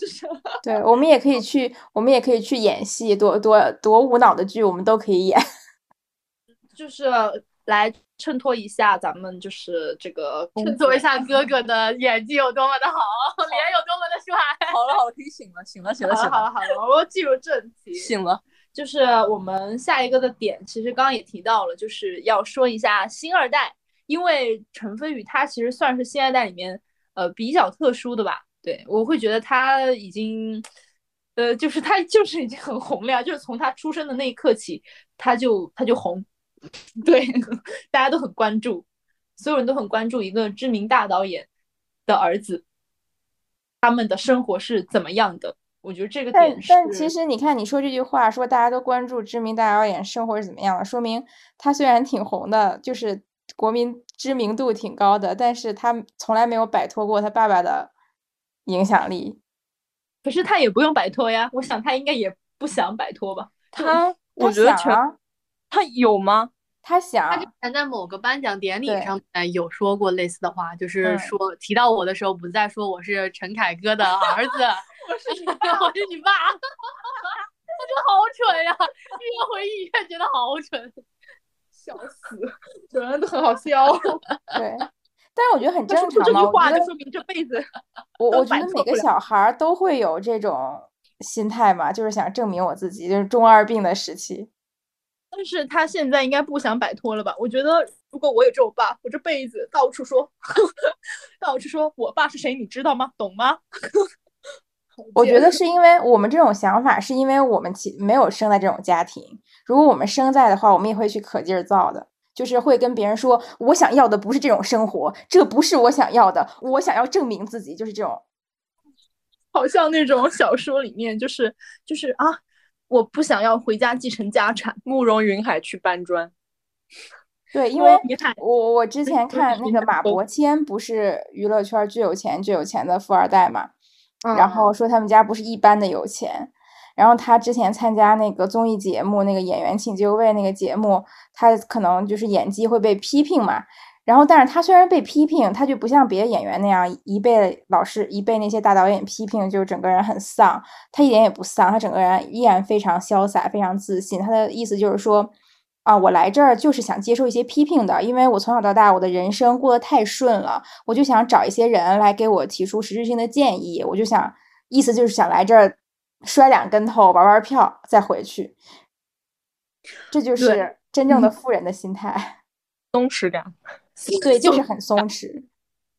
就是对，我们也可以去，我们也可以去演戏，多多多无脑的剧，我们都可以演。就是来衬托一下咱们就是这个工衬托作一下 哥哥的演技有多么的好，脸有多么的帅。好了好了，可以醒了，醒了，醒了，醒了，好了好了好了，我进入正题。醒了。就是我们下一个的点，其实刚刚也提到了，就是要说一下星二代，因为陈飞宇他其实算是星二代里面呃比较特殊的吧。对我会觉得他已经，呃，就是他就是已经很红了呀，就是从他出生的那一刻起，他就他就红，对，大家都很关注，所有人都很关注一个知名大导演的儿子，他们的生活是怎么样的。我觉得这个但点是，但其实你看，你说这句话，说大家都关注知名大导演生活是怎么样的，说明他虽然挺红的，就是国民知名度挺高的，但是他从来没有摆脱过他爸爸的影响力。可是他也不用摆脱呀，我想他应该也不想摆脱吧。他，我觉得陈想啊，他有吗？他想他之前在某个颁奖典礼上面有说过类似的话，就是嗯说提到我的时候，不再说我是陈凯歌的儿子，我是你爸，我是你爸。我觉得好蠢呀，越回忆越觉得好蠢。笑死，有人都很好笑。对，但是我觉得很正常嘛。这句话，就说明这辈子我我觉得每个小孩儿都会有这种心态嘛，就是想证明我自己，就是中二病的时期。但是他现在应该不想摆脱了吧？我觉得如果我有这种爸，我这辈子到处说，到处说我爸是谁，你知道吗？懂吗？我觉得是因为我们这种想法，是因为我们其没有生在这种家庭。如果我们生在的话，我们也会去可劲儿造的，就是会跟别人说，我想要的不是这种生活，这不是我想要的，我想要证明自己，就是这种。好像那种小说里面，就是就是啊，我不想要回家继承家产。慕容云海去搬砖，对，因为你看我我之前看那个马伯骞，不是娱乐圈最有钱最有钱的富二代嘛，然嗯后说他们家不是一般的有钱，然后他之前参加那个综艺节目《那个演员请就位》那个节目，他可能就是演技会被批评嘛。然后，但是他虽然被批评，他就不像别的演员那样一被老师一被那些大导演批评，就整个人很丧。他一点也不丧，他整个人依然非常潇洒，非常自信。他的意思就是说，啊，我来这儿就是想接受一些批评的，因为我从小到大我的人生过得太顺了，我就想找一些人来给我提出实质性的建议。我就想，意思就是想来这儿摔两跟头，玩玩票，再回去。这就是真正的富人的心态。松弛感。对，就是很松弛，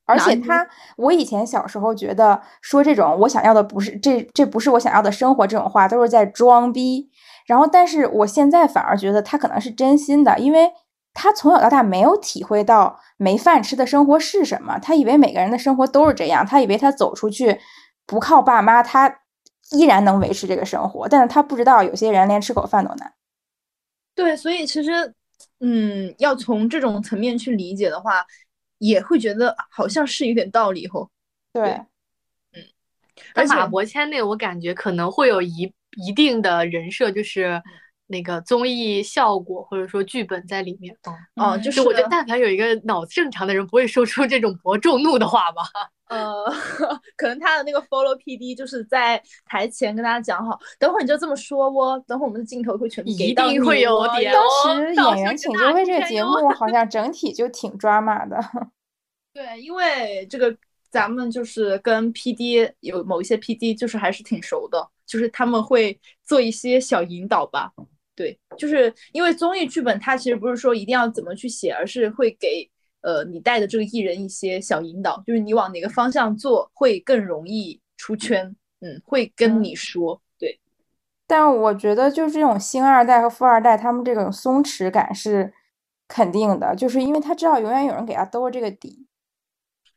而且他，我以前小时候觉得说这种我想要的不是这，这不是我想要的生活这种话都是在装逼。然后，但是我现在反而觉得他可能是真心的，因为他从小到大没有体会到没饭吃的生活是什么，他以为每个人的生活都是这样，他以为他走出去不靠爸妈，他依然能维持这个生活，但是他不知道有些人连吃口饭都难。对，所以其实。嗯，要从这种层面去理解的话，也会觉得好像是有点道理吼。对，嗯，而马伯骞那个，我感觉可能会有一一定的人设，就是那个综艺效果或者说剧本在里面。哦，就是我觉得，但凡有一个脑子正常的人，不会说出这种博众怒的话吧。呃，可能他的那个 follow PD 就是在台前跟大家讲好，等会儿你就这么说哦，等会儿我们的镜头会全部给到一定会有点。当时演员请就位这个节目好像整体就挺抓马的。对，因为这个咱们就是跟 PD 有某一些 PD 就是还是挺熟的，就是他们会做一些小引导吧。对，就是因为综艺剧本它其实不是说一定要怎么去写，而是会给。呃，你带的这个艺人一些小引导，就是你往哪个方向做会更容易出圈，嗯，会跟你说，对。但我觉得就是这种星二代和富二代，他们这种松弛感是肯定的，就是因为他知道永远有人给他兜这个底。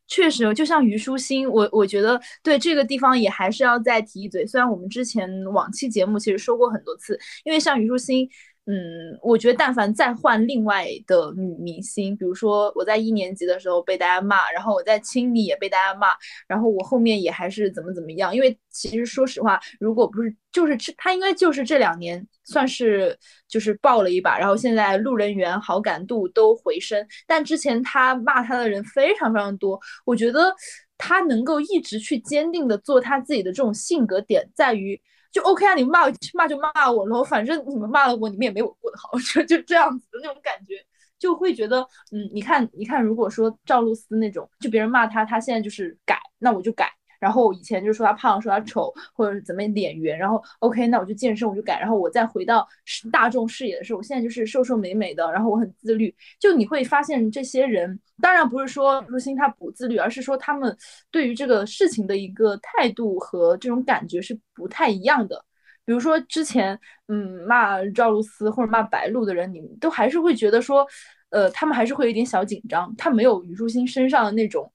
确实，就像虞书欣，我我觉得对这个地方也还是要再提一嘴。虽然我们之前往期节目其实说过很多次，因为像虞书欣。嗯，我觉得但凡再换另外的女明星，比如说我在一年级的时候被大家骂，然后我在青里也被大家骂，然后我后面也还是怎么怎么样。因为其实说实话，如果不是就是这他应该就是这两年算是就是爆了一把，然后现在路人缘好感度都回升。但之前他骂他的人非常非常多，我觉得他能够一直去坚定的做他自己的这种性格点在于。就 OK 啊，你们骂骂就骂我喽，反正你们骂了我，你们也没我过得好，就就这样子的那种感觉，就会觉得，嗯，你看，你看，如果说赵露思那种，就别人骂她，她现在就是改，那我就改。然后以前就说他胖，说他丑，或者怎么脸圆，然后 OK，那我就健身，我就改。然后我再回到大众视野的时候，我现在就是瘦瘦美美的，然后我很自律。就你会发现这些人，当然不是说如新他不自律，而是说他们对于这个事情的一个态度和这种感觉是不太一样的。比如说之前，嗯，骂赵露思或者骂白鹿的人，你们都还是会觉得说，呃，他们还是会有点小紧张，他没有虞书欣身上的那种。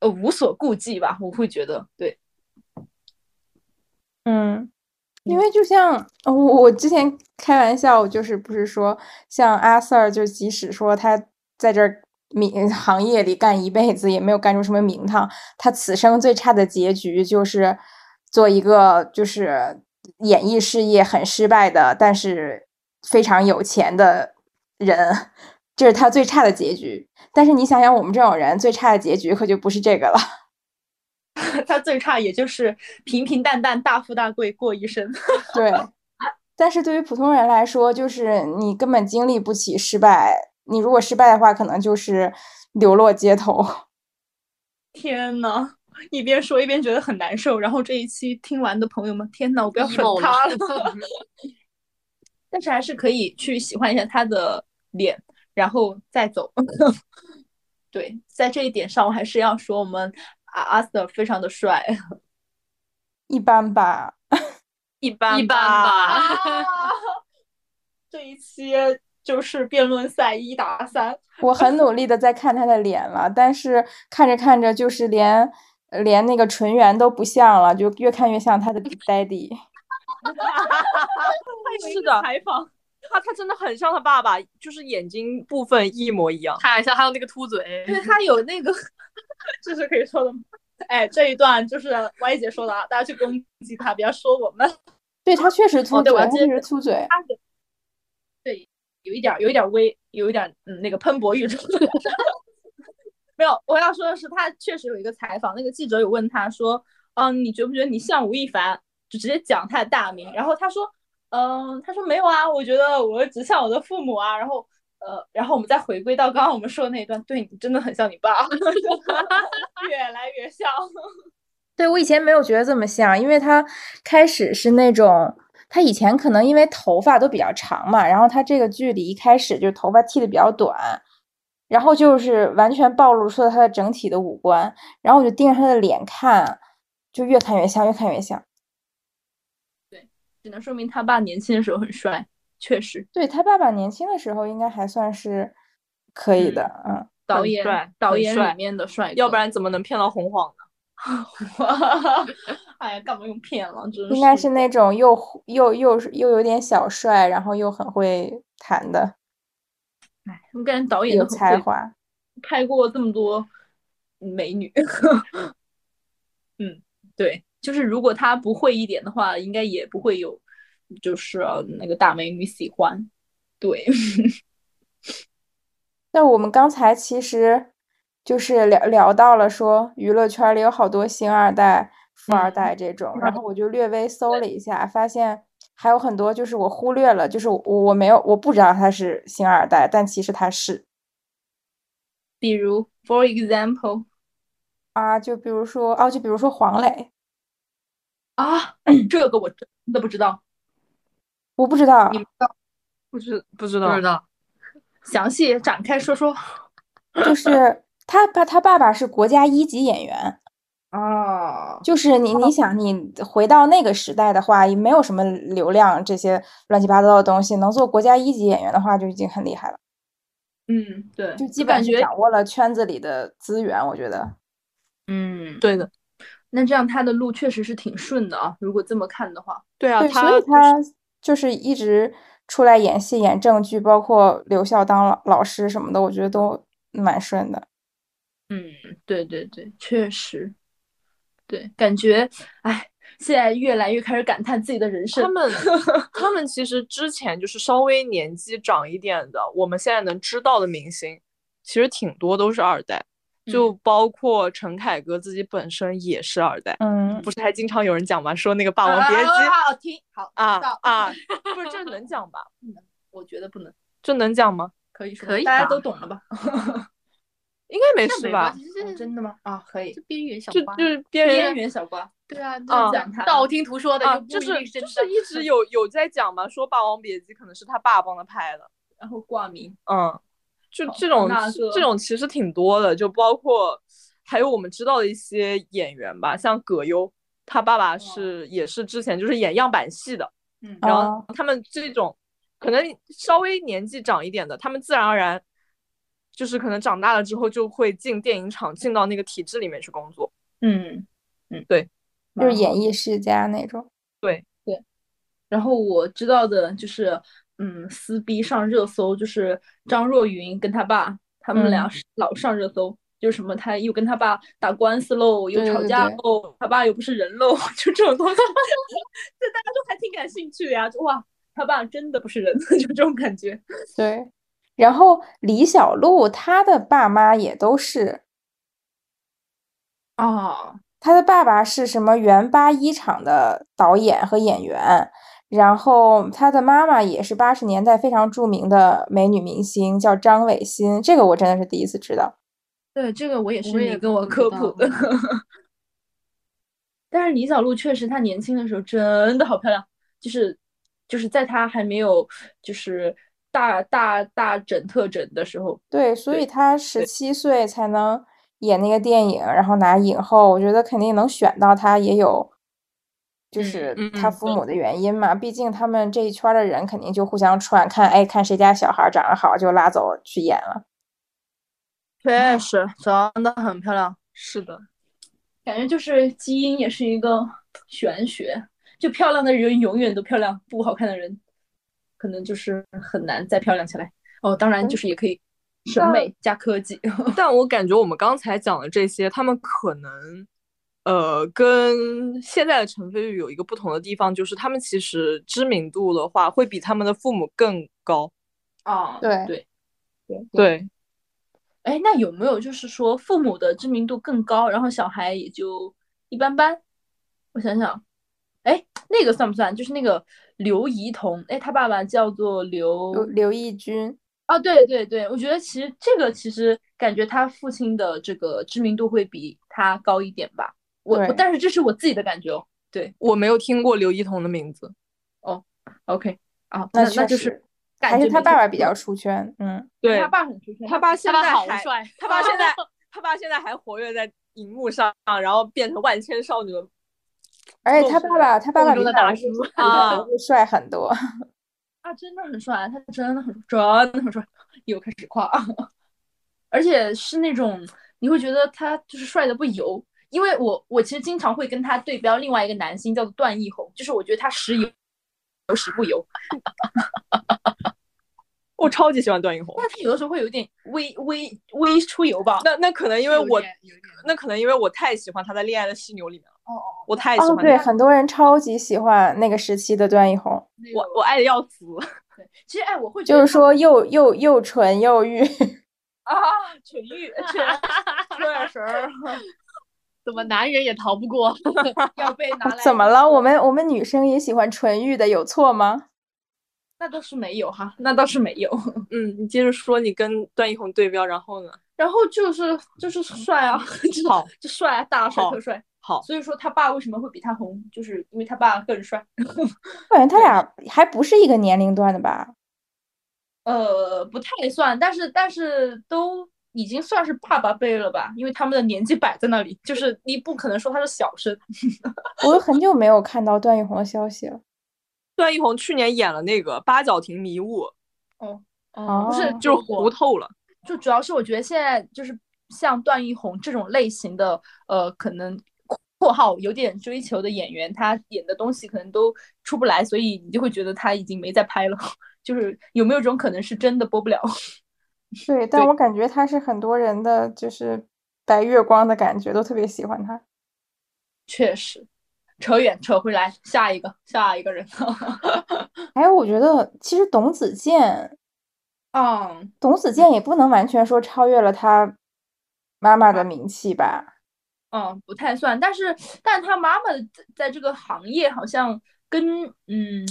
呃，无所顾忌吧，我会觉得对，嗯，因为就像我我之前开玩笑，就是不是说像阿 Sir，就即使说他在这名 行业里干一辈子，也没有干出什么名堂，他此生最差的结局就是做一个就是演艺事业很失败的，但是非常有钱的人，这是他最差的结局。但是你想想，我们这种人最差的结局可就不是这个了。他最差也就是平平淡淡、大富大贵过一生。对，但是对于普通人来说，就是你根本经历不起失败。你如果失败的话，可能就是流落街头。天呐，一边说一边觉得很难受。然后这一期听完的朋友们，天呐，我不要粉他了。但是还是可以去喜欢一下他的脸。然后再走，对，在这一点上，我还是要说我们阿阿 Sir 非常的帅，一般吧，一般一般吧。这一期就是辩论赛一打三，我很努力的在看他的脸了，但是看着看着就是连连那个纯元都不像了，就越看越像他的 daddy。是的，采访。他他真的很像他爸爸，就是眼睛部分一模一样，他还像还有那个秃嘴，对他有那个，这是可以说的吗？哎，这一段就是 Y 姐说的啊，大家去攻击他，不要说我们。对他确实秃嘴，对我还记得实秃嘴。他的对有一点儿有一点儿微有一点儿嗯那个喷薄欲出。没有，我要说的是，他确实有一个采访，那个记者有问他说，嗯，你觉不觉得你像吴亦凡？就直接讲他的大名，然后他说，嗯，他说没有啊，我觉得我只像我的父母啊，然后。呃，然后我们再回归到刚刚我们说的那一段，对你真的很像你爸，越来越像。对我以前没有觉得这么像，因为他开始是那种，他以前可能因为头发都比较长嘛，然后他这个剧里一开始就头发剃的比较短，然后就是完全暴露出了他的整体的五官，然后我就盯着他的脸看，就越看越像，越看越像。只能说明他爸年轻的时候很帅，确实。对他爸爸年轻的时候应该还算是可以的，嗯。导演帅导演里面的帅哥，要不然怎么能骗到红晃呢？哎呀，干嘛用骗了？真应该是那种又又又又有点小帅，然后又很会谈的，哎，我感觉导演有才华。拍过这么多美女。嗯，对，就是如果他不会一点的话，应该也不会有，就是、呃那个大美女喜欢。对，那我们刚才其实就是聊聊到了说娱乐圈里有好多星二代、富二嗯代这种，然后我就略微搜了一下，发现还有很多就是我忽略了，就是我我没有我不知道他是星二代，但其实他是。比如，for example，啊，就比如说哦，就比如说黄磊，啊，这个我真的不知道，我不知道你，不知道不知不知道不知道。详细展开说说。就是他爸他爸爸是国家一级演员。啊，就是你，你想，你回到那个时代的话，也没有什么流量这些乱七八糟的东西，能做国家一级演员的话，就已经很厉害了，嗯，对，就基本是掌握了圈子里的资源，我觉得。嗯，对的，那这样他的路确实是挺顺的啊。如果这么看的话，对啊，对，他所以他就是一直出来演戏、演正剧，包括留校当老老师什么的，我觉得都蛮顺的。嗯，对对对，确实，对，感觉，哎，现在越来越开始感叹自己的人生。他们 他们其实之前就是稍微年纪长一点的，我们现在能知道的明星，其实挺多都是二代，就包括陈凯歌自己本身也是二代。嗯，不是还经常有人讲吗？说那个《霸啊王别姬》好听，好啊啊，不是这能讲吧？我觉得不能，这能讲吗？可以说，可以大家都懂了吧？应该没事吧真的吗？啊，可以这。边缘小瓜，就是边边缘缘小瓜，对啊，啊讲道听途说的，啊，就是就是一直有有在讲嘛，说《霸王别姬》可能是他爸帮他拍的，然后挂名。嗯，就这种这种其实挺多的，就包括还有我们知道的一些演员吧，像葛优，他爸爸是也是之前就是演样板戏的，嗯然后哦他们这种可能稍微年纪长一点的，他们自然而然就是可能长大了之后就会进电影厂，进到那个体制里面去工作。嗯嗯，对，就是演艺世家那种。对对然后我知道的就是，嗯，撕逼上热搜，就是张若昀跟他爸，他们俩老上热搜，就是什么他又跟他爸打官司喽，又吵对对对架喽，他爸又不是人喽，就这种东西，就大家都还挺感兴趣的呀，就哇，他爸真的不是人，就这种感觉。对，然后李小璐她的爸妈也都是，哦。他的爸爸是什么原八一厂的导演和演员，然后她的妈妈也是八十年代非常著名的美女明星，叫张伟欣，这个我真的是第一次知道。对，这个我也是你跟我科普的。但是李小璐确实，她年轻的时候真的好漂亮，就是就是在她还没有就是大大大整特整的时候，对，所以她十七岁才能演那个电影，然后拿影后，我觉得肯定能选到她，也有就嗯是嗯嗯对她父母的原因嘛。毕竟他们这一圈儿的人肯定就互相串，看哎看谁家小孩儿长得好就拉走去演了。确实长得很漂亮，是的，感觉就是基因也是一个玄学，就漂亮的人永远都漂亮，不好看的人可能就是很难再漂亮起来。哦，当然就是也可以审美加科技。但我感觉我们刚才讲的这些，他们可能呃，跟现在的陈飞宇有一个不同的地方，就是他们其实知名度的话，会比他们的父母更高。啊，对对对。对，哎，那有没有就是说父母的知名度更高，然后小孩也就一般般？我想想，哎，那个算不算？就是那个刘怡彤，哎，他爸爸叫做刘刘刘奕君，啊，对对对，我觉得其实这个其实感觉他父亲的这个知名度会比他高一点吧。我我但是这是我自己的感觉哦。对。我没有听过刘一彤的名字。哦，OK 啊，那那那就是还是感觉他爸爸比较出圈，嗯，对他，爸很出圈，他爸现他爸在还，好帅，他爸现在，他爸现在还活跃在荧幕上，然后变成万千少女的而且他爸爸他爸爸梦中的大比他儿子叔啊帅很多，啊，真的很帅，他真的很真的很帅，又开始夸，而且是那种你会觉得他就是帅的不油，因为我我其实经常会跟他对标另外一个男星叫做段奕宏，就是我觉得他时油时不油，我超级喜欢段奕宏。但他有的时候会有点微微微出油吧。那那可能因为我点有点那可能因为我太喜欢他在《恋爱的犀牛》里面了，哦哦，我太喜哦，对，欢他了很多人超级喜欢那个时期的段奕宏，我我爱的要死。对，其实哎，我会觉得就是说又又又纯又欲，啊，纯欲确确实怎么男人也逃不过？要被拿来怎么了？我们我们女生也喜欢纯欲的，有错吗？那倒是没有哈，那倒是没有。嗯，你接着说，你跟段奕宏对标，然后呢？然后就是就是帅啊，就好就帅啊，大帅特帅。好，所以说他爸为什么会比他红，就是因为他爸更帅。我感觉他俩还不是一个年龄段的吧？呃，不太算，但是但是都已经算是爸爸辈了吧，因为他们的年纪摆在那里，就是你不可能说他是小生。我都很久没有看到段奕宏的消息了。段奕宏去年演了那个《八角亭迷雾》，哦，哦不是，就是我糊透了。就主要是我觉得现在就是像段奕宏这种类型的，呃，可能括号有点追求的演员，他演的东西可能都出不来，所以你就会觉得他已经没在拍了。就是有没有这种可能是真的播不了？对，但我感觉他是很多人的就是白月光的感觉，都特别喜欢他。确实，扯远扯回来，下一个下一个人。还 有，我觉得其实董子健，嗯，董子健也不能完全说超越了他妈妈的名气吧？嗯，不太算，但是，但他妈妈在在这个行业好像跟嗯，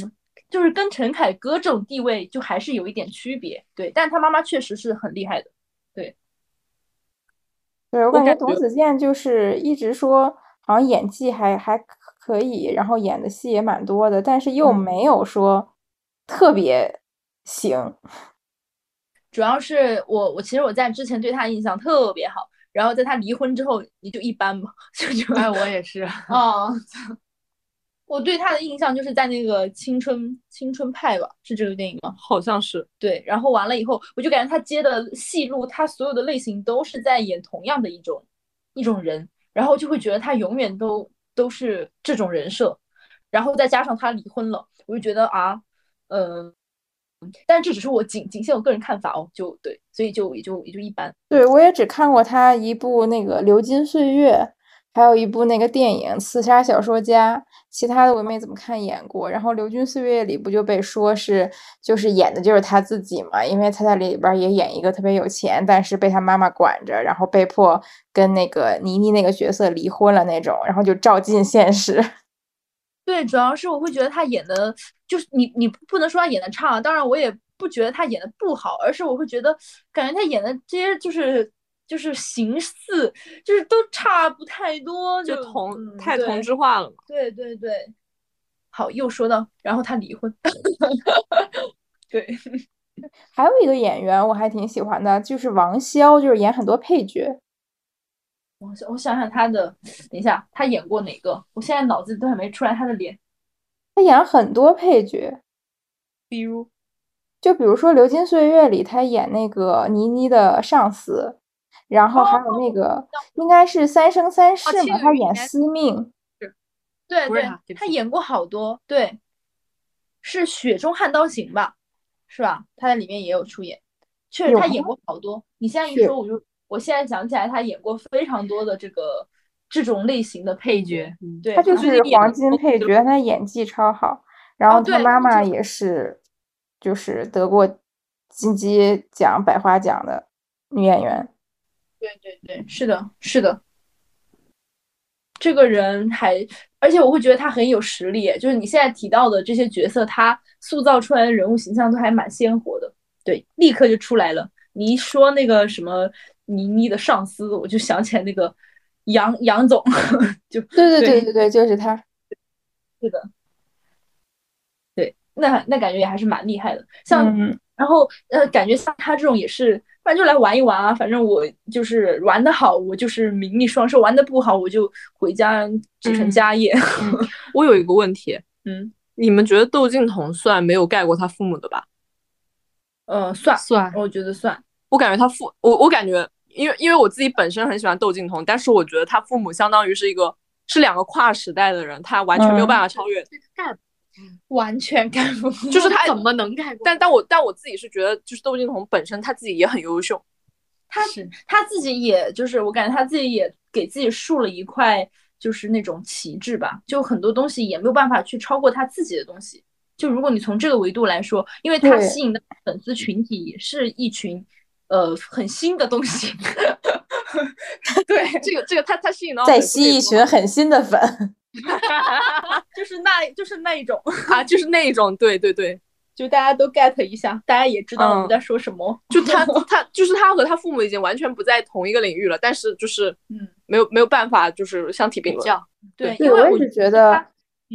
就是跟陈凯歌这种地位就还是有一点区别，对，但他妈妈确实是很厉害的，对，对我感觉董子健就是一直说好像演技还还可以，然后演的戏也蛮多的，但是又嗯没有说特别行。主要是我我其实我在之前对他印象特别好，然后在他离婚之后也就一般吧，就就哎，我也是。啊，我对他的印象就是在那个青春青春派吧，是这个电影吗？好像是，对，然后完了以后，我就感觉他接的戏路，他所有的类型都是在演同样的一种一种人，然后就会觉得他永远都都是这种人设，然后再加上他离婚了，我就觉得啊，嗯、但这只是我仅仅限我个人看法哦，就对，所以就也就也就一般。对，我也只看过他一部那个《流金岁月》，还有一部那个电影《刺杀小说家》，其他的我没怎么看演过。然后《流金岁月》里不就被说是就是演的就是他自己嘛，因为他在里边也演一个特别有钱，但是被他妈妈管着，然后被迫跟那个倪妮那个角色离婚了那种，然后就照进现实。对，主要是我会觉得他演的，就是你你不能说他演的差，当然我也不觉得他演的不好，而是我会觉得感觉他演的这些就是就是形似，就是都差不太多，就就同嗯太同质化了嘛。对对对，好，又说到，然后他离婚，对，还有一个演员我还挺喜欢的，就是王骁，就是演很多配角。我想我想想他的，等一下，他演过哪个？我现在脑子里都还没出来他的脸，他演了很多配角，比如就比如说《流金岁月》里，他演那个倪妮的上司，然后还有那个应该是《三生三世》青嘛，他演司命。对对他对，他演过好多，对，是《雪中悍刀行》吧，是吧？他在里面也有出演，确实他演过好多。你现在一说，我就我现在想起来，他演过非常多的这个这种类型的配角。嗯，对，他就是黄金配角，他演技超好。然后他妈妈也是，就是得过金鸡奖、百花奖的女演员。对对对，是的，是的。这个人还，而且我会觉得他很有实力，就是你现在提到的这些角色，他塑造出来的人物形象都还蛮鲜活的，对，立刻就出来了。你一说那个什么倪妮的上司，我就想起来那个杨杨总，就对对对对对对，就是他。是的，对，那那感觉也还是蛮厉害的。像嗯，然后呃，感觉像他这种也是，反正就来玩一玩啊，反正我就是玩的好，我就是名利双收；玩的不好，我就回家继承嗯家业。我有一个问题，嗯你们觉得窦靖童算没有盖过他父母的吧？呃，算，算我觉得算。我感觉他父，我我感觉，因为因为我自己本身很喜欢窦靖童，但是我觉得他父母相当于是一个是两个跨时代的人，他完全没有嗯办法超越。盖，完全盖不就是他怎么能盖过？但但我但我自己是觉得，就是窦靖童本身他自己也很优秀。他是他自己也就是，我感觉他自己也给自己竖了一块就是那种旗帜吧，就很多东西也没有办法去超过他自己的东西。就如果你从这个维度来说，因为他吸引的粉丝群体也是一群呃很新的东西，对，这个这个他他吸引到再吸一群很新的粉。就是那就是那一种，啊，就是那一种，对对对，就大家都 get 一下，大家也知道我们嗯在说什么。就他 他就是他和他父母已经完全不在同一个领域了，但是就是嗯，没有没有办法就是相提并论。对，因为我也是觉得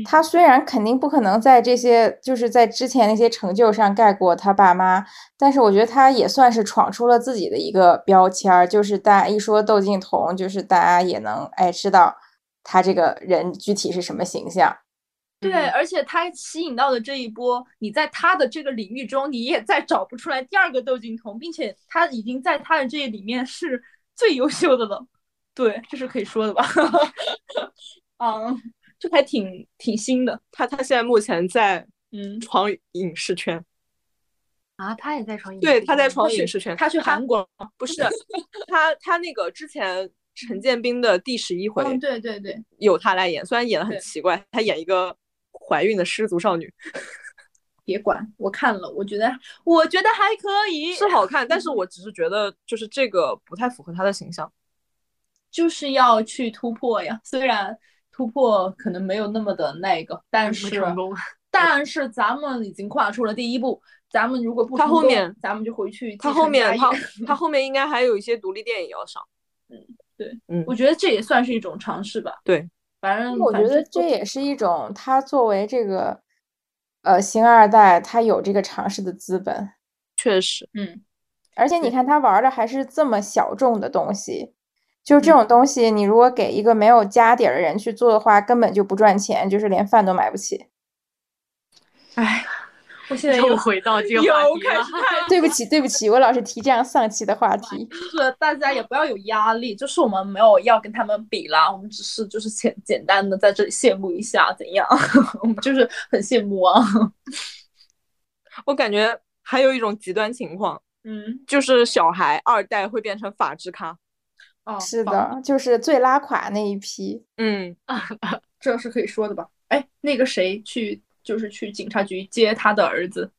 他虽然肯定不可能在这些就是在之前那些成就上盖过他爸妈，但是我觉得他也算是闯出了自己的一个标签儿，就是大家一说窦靖童，就是大家也能哎知道他这个人具体是什么形象。对，嗯而且他吸引到的这一波，你在他的这个领域中，你也再找不出来第二个窦靖童，并且他已经在他的这里面是最优秀的了。对，这是可以说的吧？嗯，这还挺挺新的。他他现在目前在嗯，闯影视圈，啊，他也在闯影对，他在闯影视圈。他去韩国了。不是 他他那个之前陈建斌的第十一回嗯，对对对，有他来演，虽然演的很奇怪，他演一个怀孕的失足少女 别管，我看了，我觉得我觉得还可以，是好看，但是我只是觉得就是这个不太符合他的形象。就是要去突破呀。虽然突破可能没有那么的那个，但是。但是咱们已经跨出了第一步，咱们如果不他后面咱们就回去他后面他业他后面应该还有一些独立电影要上。对，嗯我觉得这也算是一种尝试吧。对，反正我觉得这也是一种他作为这个呃星二代，他有这个尝试的资本。确实，嗯，而且你看他玩的还是这么小众的东西，就是这嗯种东西，你如果给一个没有家底儿的人去做的话，根本就不赚钱，就是连饭都买不起。哎，我现在又又回到这个又话题了。开始太对不起，对不起，我老是提这样丧气的话题。是大家也不要有压力，就是我们没有要跟他们比啦，我们只是就是简简单的在这里羡慕一下，怎样？我们就是很羡慕啊。我感觉还有一种极端情况，嗯，就是小孩二代会变成法制咖。哦，是，的，就是最拉垮那一批。嗯，这是可以说的吧？哎，那个谁去就是去警察局接他的儿子，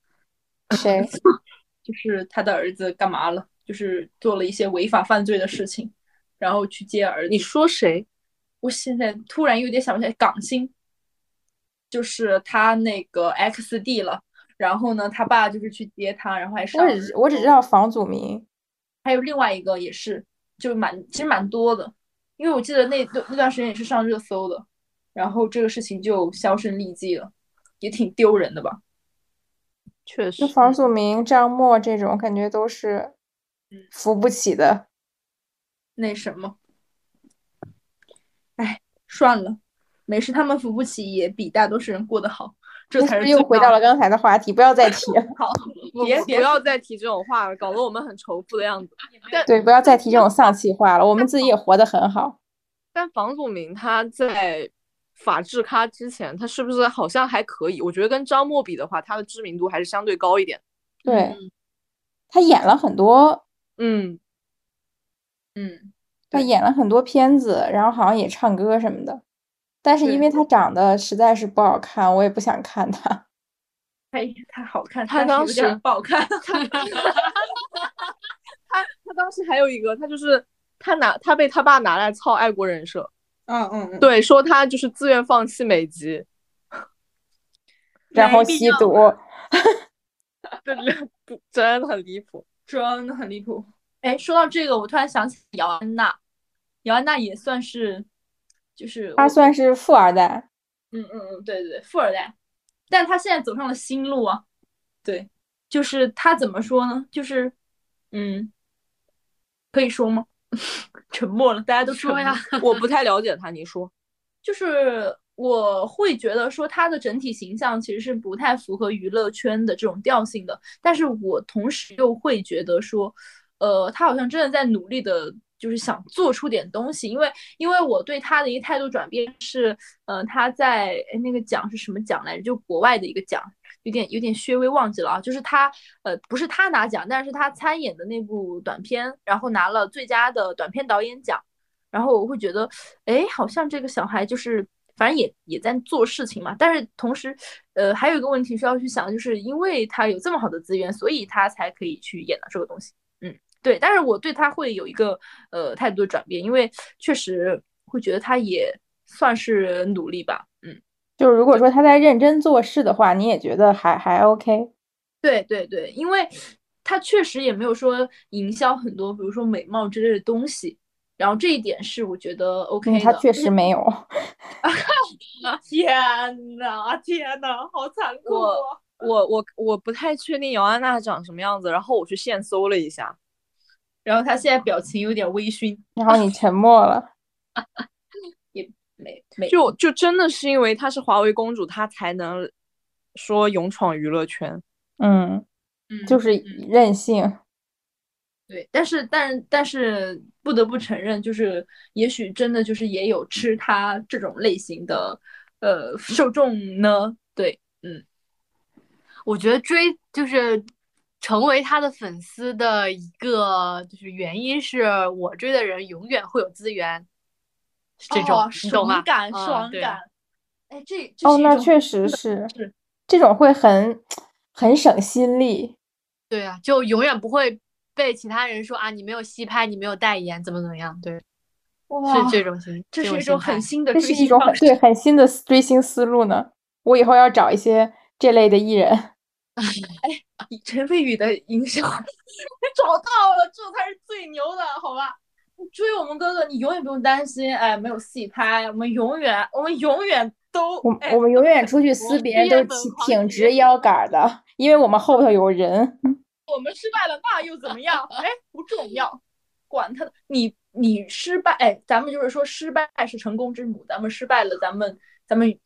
谁？就是他的儿子干嘛了？就是做了一些违法犯罪的事情，然后去接儿子。你说谁？我现在突然有点想不起来，港星，就是他那个 X D 了。然后呢，他爸就是去接他，然后还上我只我只知道房祖名。还有另外一个也是，就蛮其实蛮多的，因为我记得那段那段时间也是上热搜的，然后这个事情就销声匿迹了，也挺丢人的吧？确实就，房祖名、张默这种，感觉都是嗯扶不起的。那什么，哎，算了，没事，他们扶不起，也比大多数人过得好，这才是又回到了刚才的话题，不要再提别 别不要再提这种话了，搞得我们很仇富的样子。但对，不要再提这种丧气话了。我们自己也活得很好。但房祖名他在法制咖之前，他是不是好像还可以？我觉得跟张默比的话，他的知名度还是相对高一点。对，他演了很多，嗯，嗯，他演了很多片子，然后好像也唱歌什么的，但是因为他长得实在是不好看，我也不想看他。哎，他好看，他当时不好看。他他当时还有一个，他就是他拿他被他爸拿来操爱国人设，嗯嗯嗯，对，说他就是自愿放弃美籍，然后吸毒，对，不真的很离谱。真的很离谱。哎，说到这个，我突然想起姚安娜，姚安娜也算是，就是她算是富二代。嗯嗯嗯，对对对，富二代，但她现在走上了新路啊。对，就是她怎么说呢？就是，嗯，可以说吗？沉默了，大家都说呀。我不太了解他，你说？就是我会觉得说他的整体形象其实是不太符合娱乐圈的这种调性的，但是我同时又会觉得说，呃，他好像真的在努力的，就是想做出点东西，因为因为我对他的一个态度转变是，呃，他在诶那个奖是什么奖来着？就国外的一个奖。有点有点稍微忘记了啊，就是他，呃，不是他拿奖，但是他参演的那部短片，然后拿了最佳的短片导演奖，然后我会觉得，哎，好像这个小孩就是，反正也也在做事情嘛。但是同时，呃，还有一个问题需要去想，就是因为他有这么好的资源，所以他才可以去演的这个东西。嗯，对。但是我对他会有一个呃态度的转变，因为确实会觉得他也算是努力吧。嗯，就是如果说他在认真做事的话，你也觉得还还 OK。对对对，因为他确实也没有说营销很多，比如说美貌之类的东西。然后这一点是我觉得 OK 嗯，的。他确实没有。天呐，天呐，好残酷我啊！我我我不太确定姚安娜长什么样子，然后我去现搜了一下，然后他现在表情有点微醺，然后你沉默了。没没就就真的是因为她是华为公主，她才能说勇闯娱乐圈。嗯，嗯就是嗯任性。对，但是但但是不得不承认，就是也许真的就是也有吃他这种类型的呃受众呢。对，嗯，我觉得追就是成为他的粉丝的一个就是原因是我追的人永远会有资源，是这种？爽感嗯爽感。哎，这这哦，那确实是，是这种会很很省心力。对啊，就永远不会被其他人说啊，你没有戏拍，你没有代言，怎么怎么样？对，哇是这种心，这是一种很新的追这是一种星方式。很对很新的追星思路呢。我以后要找一些这类的艺人。哎陈飞宇的营销，找到了，这才是最牛的，好吧？你追我们哥哥，你永远不用担心，哎，没有戏拍，我们永远，我们永远都，我哎我们永远出去撕别人都是挺挺直腰杆儿的，因为我们后头有人。我们失败了，那又怎么样？哎，不重要，管他的。你你失败，哎，咱们就是说失败是成功之母，咱们失败了，咱们咱们一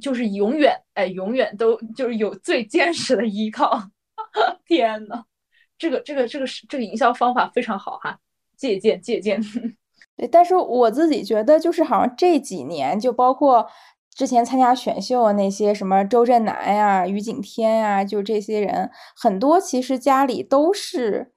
就是永远，哎，永远都就是有最坚实的依靠。天呐，这个这个这个是这个营销方法非常好哈，借鉴借鉴。对，但是我自己觉得，就是好像这几年，就包括之前参加选秀的那些什么周震南呀、于景天呀，就这些人，很多其实家里都是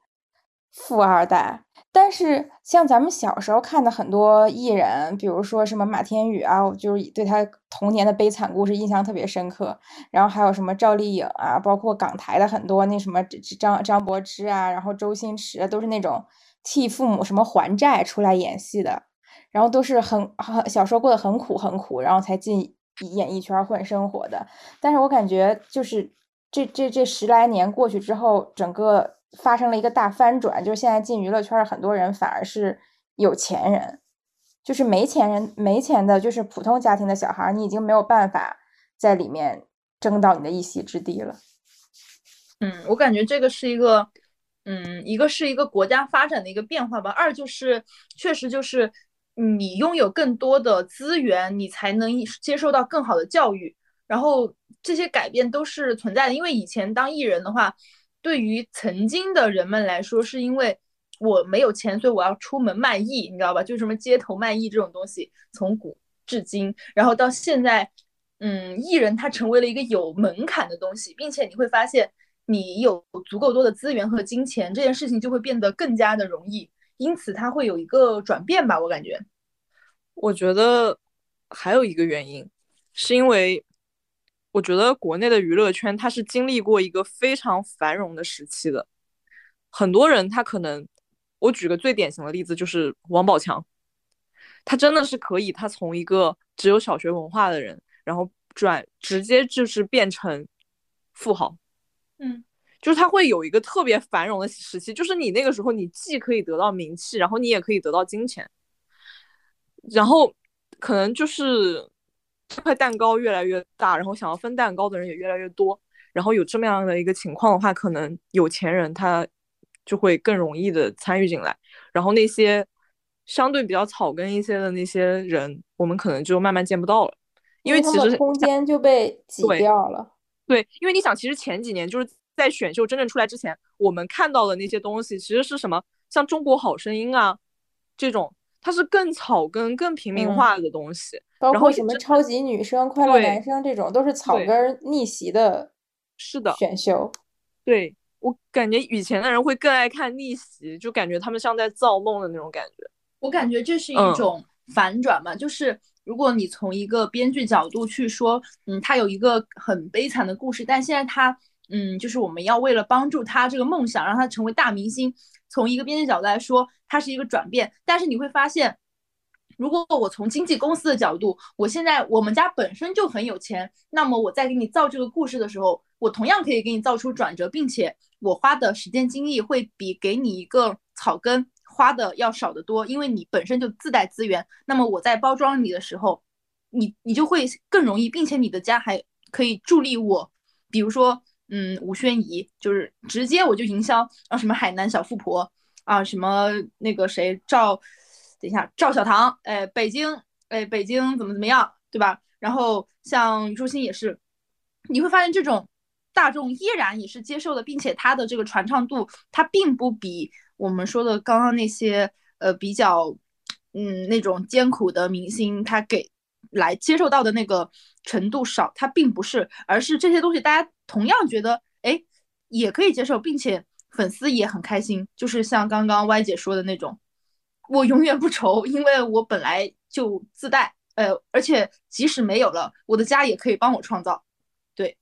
富二代。但是像咱们小时候看的很多艺人，比如说什么马天宇啊，我就是对他童年的悲惨故事印象特别深刻。然后还有什么赵丽颖啊，包括港台的很多那什么张张柏芝啊，然后周星驰啊，都是那种替父母什么还债出来演戏的，然后都是很很小时候过得很苦很苦，然后才进演艺圈混生活的。但是我感觉就是这这这十来年过去之后，整个发生了一个大翻转，就是现在进娱乐圈的很多人反而是有钱人，就是没钱人没钱的，就是普通家庭的小孩，你已经没有办法在里面争到你的一席之地了。嗯，我感觉这个是一个，嗯，一个是一个国家发展的一个变化吧，二就是确实就是你拥有更多的资源，你才能接受到更好的教育，然后这些改变都是存在的。因为以前当艺人的话，对于曾经的人们来说，是因为我没有钱，所以我要出门卖艺，你知道吧？就什么街头卖艺这种东西，从古至今，然后到现在，嗯，艺人他成为了一个有门槛的东西，并且你会发现。你有足够多的资源和金钱，这件事情就会变得更加的容易。因此它会有一个转变吧，我感觉。我觉得还有一个原因，是因为我觉得国内的娱乐圈它是经历过一个非常繁荣的时期的，很多人他可能，我举个最典型的例子就是王宝强，他真的是可以，他从一个只有小学文化的人，然后转直接就是变成富豪，嗯，就是他会有一个特别繁荣的时期，就是你那个时候你既可以得到名气，然后你也可以得到金钱。然后可能就是这块蛋糕越来越大，然后想要分蛋糕的人也越来越多，然后有这么样的一个情况的话，可能有钱人他就会更容易的参与进来，然后那些相对比较草根一些的那些人，我们可能就慢慢见不到了，因为其实空间就被挤掉了。对，因为你想，其实前几年就是在选秀真正出来之前，我们看到的那些东西，其实是什么？像《中国好声音》啊这种，它是更草根、更平民嗯化的东西。包括什么超级女声、快乐男声这种，都是草根逆袭的是的，选秀。对我感觉以前的人会更爱看逆袭，就感觉他们像在造梦的那种感觉。我感觉这是一嗯种反转嘛，就是如果你从一个编剧角度去说，嗯，他有一个很悲惨的故事，但现在他，嗯，就是我们要为了帮助他这个梦想，让他成为大明星，从一个编剧角度来说，它是一个转变。但是你会发现，如果我从经纪公司的角度，我现在我们家本身就很有钱，那么我在给你造这个故事的时候，我同样可以给你造出转折，并且我花的时间精力会比给你一个草根花的要少得多，因为你本身就自带资源。那么我在包装你的时候，你你就会更容易，并且你的家还可以助力我，比如说，嗯，吴宣仪就是直接我就营销啊，什么海南小富婆啊，什么那个谁赵，等一下赵小棠，哎，北京，哎，北京怎么怎么样，对吧？然后像虞书欣也是，你会发现这种大众依然也是接受的，并且它的这个传唱度，它并不比我们说的刚刚那些呃比较嗯那种艰苦的明星，他给来接受到的那个程度少，他并不是，而是这些东西大家同样觉得哎也可以接受，并且粉丝也很开心，就是像刚刚 Y 姐说的那种，我永远不愁，因为我本来就自带，呃，而且即使没有了，我的家也可以帮我创造。对，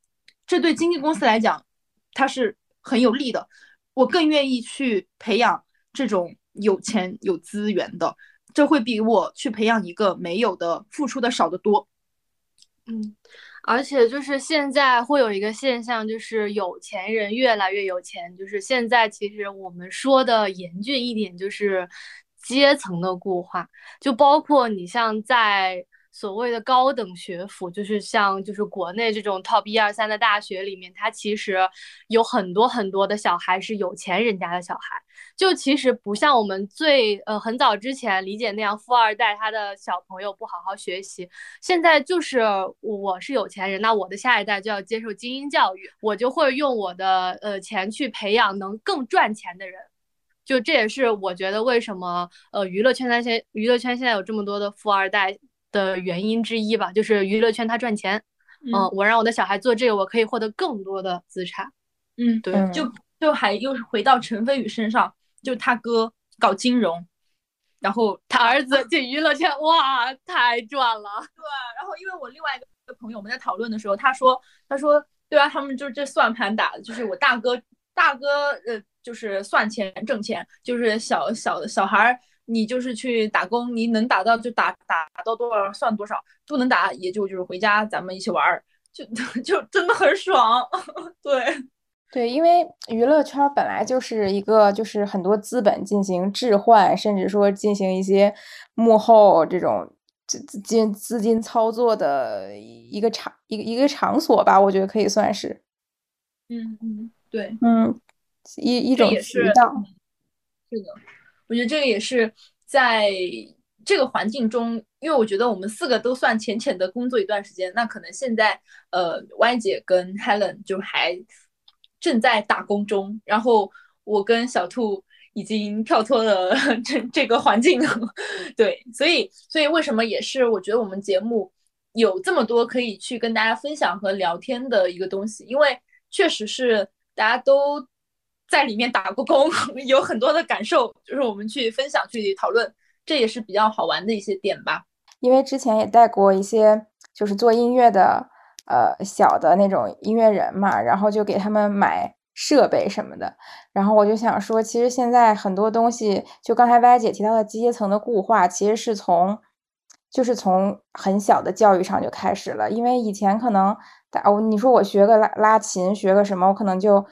这对经纪公司来讲，它是很有利的。我更愿意去培养这种有钱有资源的，这会比我去培养一个没有的付出的少得多。嗯，而且就是现在会有一个现象，就是有钱人越来越有钱。就是现在其实我们说的严峻一点，就是阶层的固化，就包括你像在所谓的高等学府，就是像就是国内这种 top 一二三的大学里面，它其实有很多很多的小孩是有钱人家的小孩。就其实不像我们最呃很早之前理解那样，富二代他的小朋友不好好学习，现在就是我是有钱人，那我的下一代就要接受精英教育，我就会用我的呃钱去培养能更赚钱的人。就这也是我觉得为什么呃娱乐圈那些娱乐圈现在有这么多的富二代的原因之一吧，就是娱乐圈他赚钱，嗯、嗯我让我的小孩做这个，我可以获得更多的资产。嗯，对，嗯就就还又是回到陈飞宇身上，就他哥搞金融，然后他儿子进娱乐圈，哇，太赚了。对然后因为我另外一个朋友我们在讨论的时候，他说他说对啊，他们就是这算盘打的，就是我大哥大哥呃就是算钱挣钱，就是小小小孩儿你就是去打工，你能打到就打打到多少算多少，不能打也就就是回家咱们一起玩儿，就 就真的很爽，对。对，因为娱乐圈儿本来就是一个就是很多资本进行置换，甚至说进行一些幕后这种资资金资金操作的一个场一个一个场所吧，我觉得可以算是，嗯嗯，对，嗯，一一种渠道。是的，我觉得这个也是在这个环境中，因为我觉得我们四个都算浅浅的工作一段时间，那可能现在呃，Y 姐跟 Helen 就还正在打工中，然后我跟小兔已经跳脱了 这这个环境，对，所以所以为什么也是我觉得我们节目有这么多可以去跟大家分享和聊天的一个东西，因为确实是大家都在里面打过工，有很多的感受，就是我们去分享、去讨论，这也是比较好玩的一些点吧。因为之前也带过一些就是做音乐的呃小的那种音乐人嘛，然后就给他们买设备什么的。然后我就想说，其实现在很多东西，就刚才歪姐提到的阶层的固化，其实是从就是从很小的教育上就开始了。因为以前可能打你说我学个拉拉琴，学个什么，我可能就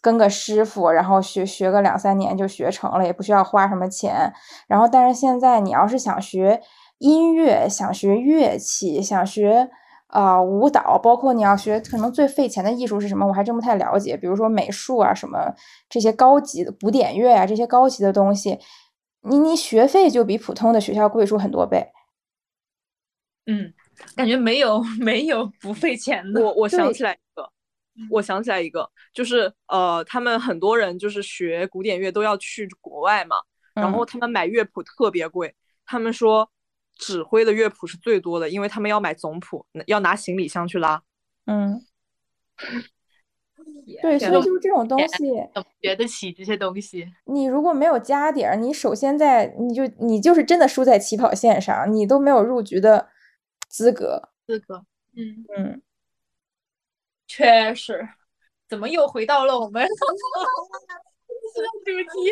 跟个师傅，然后学学个两三年就学成了，也不需要花什么钱。然后但是现在你要是想学，音乐，想学乐器，想学啊、呃舞蹈，包括你要学，可能最费钱的艺术是什么？我还真不太了解。比如说美术啊，什么这些高级的古典乐啊，这些高级的东西，你你学费就比普通的学校贵出很多倍。嗯，感觉没有 没有不费钱的。我我想对起来我想起来一个，就是呃，他们很多人就是学古典乐都要去国外嘛，然后嗯他们买乐谱特别贵，他们说指挥的乐谱是最多的，因为他们要买总谱，要拿行李箱去拉。嗯，对，所以就是这种东西，怎么学得起这些东西？你如果没有家底儿，你首先在你就你就是真的输在起跑线上，你都没有入局的资格。资格。嗯，嗯，确实。怎么又回到了我们主题？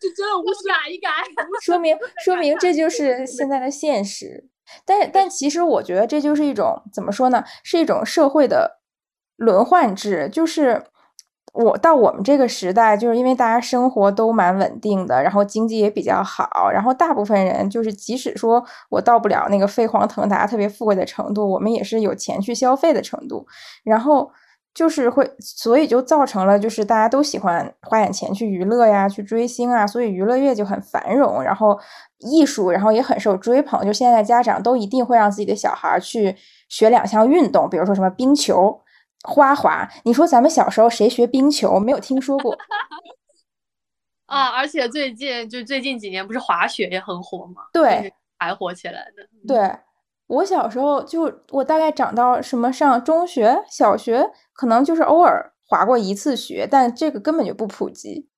就真的无视改一改。说明说明这就是 现在的现实。但但其实我觉得这就是一种怎么说呢？是一种社会的轮换制，就是我到我们这个时代，就是因为大家生活都蛮稳定的，然后经济也比较好，然后大部分人就是即使说我到不了那个飞黄腾达、特别富贵的程度，我们也是有钱去消费的程度，然后。就是会，所以就造成了，就是大家都喜欢花点钱去娱乐呀，去追星啊，所以娱乐业就很繁荣，然后艺术，然后也很受追捧。就现在家长都一定会让自己的小孩去学两项运动，比如说什么冰球、花滑。你说咱们小时候谁学冰球？没有听说过。啊，而且最近就最近几年不是滑雪也很火吗？对就是还火起来的。对，我小时候就我大概长到什么上中学、小学，可能就是偶尔滑过一次雪，但这个根本就不普及。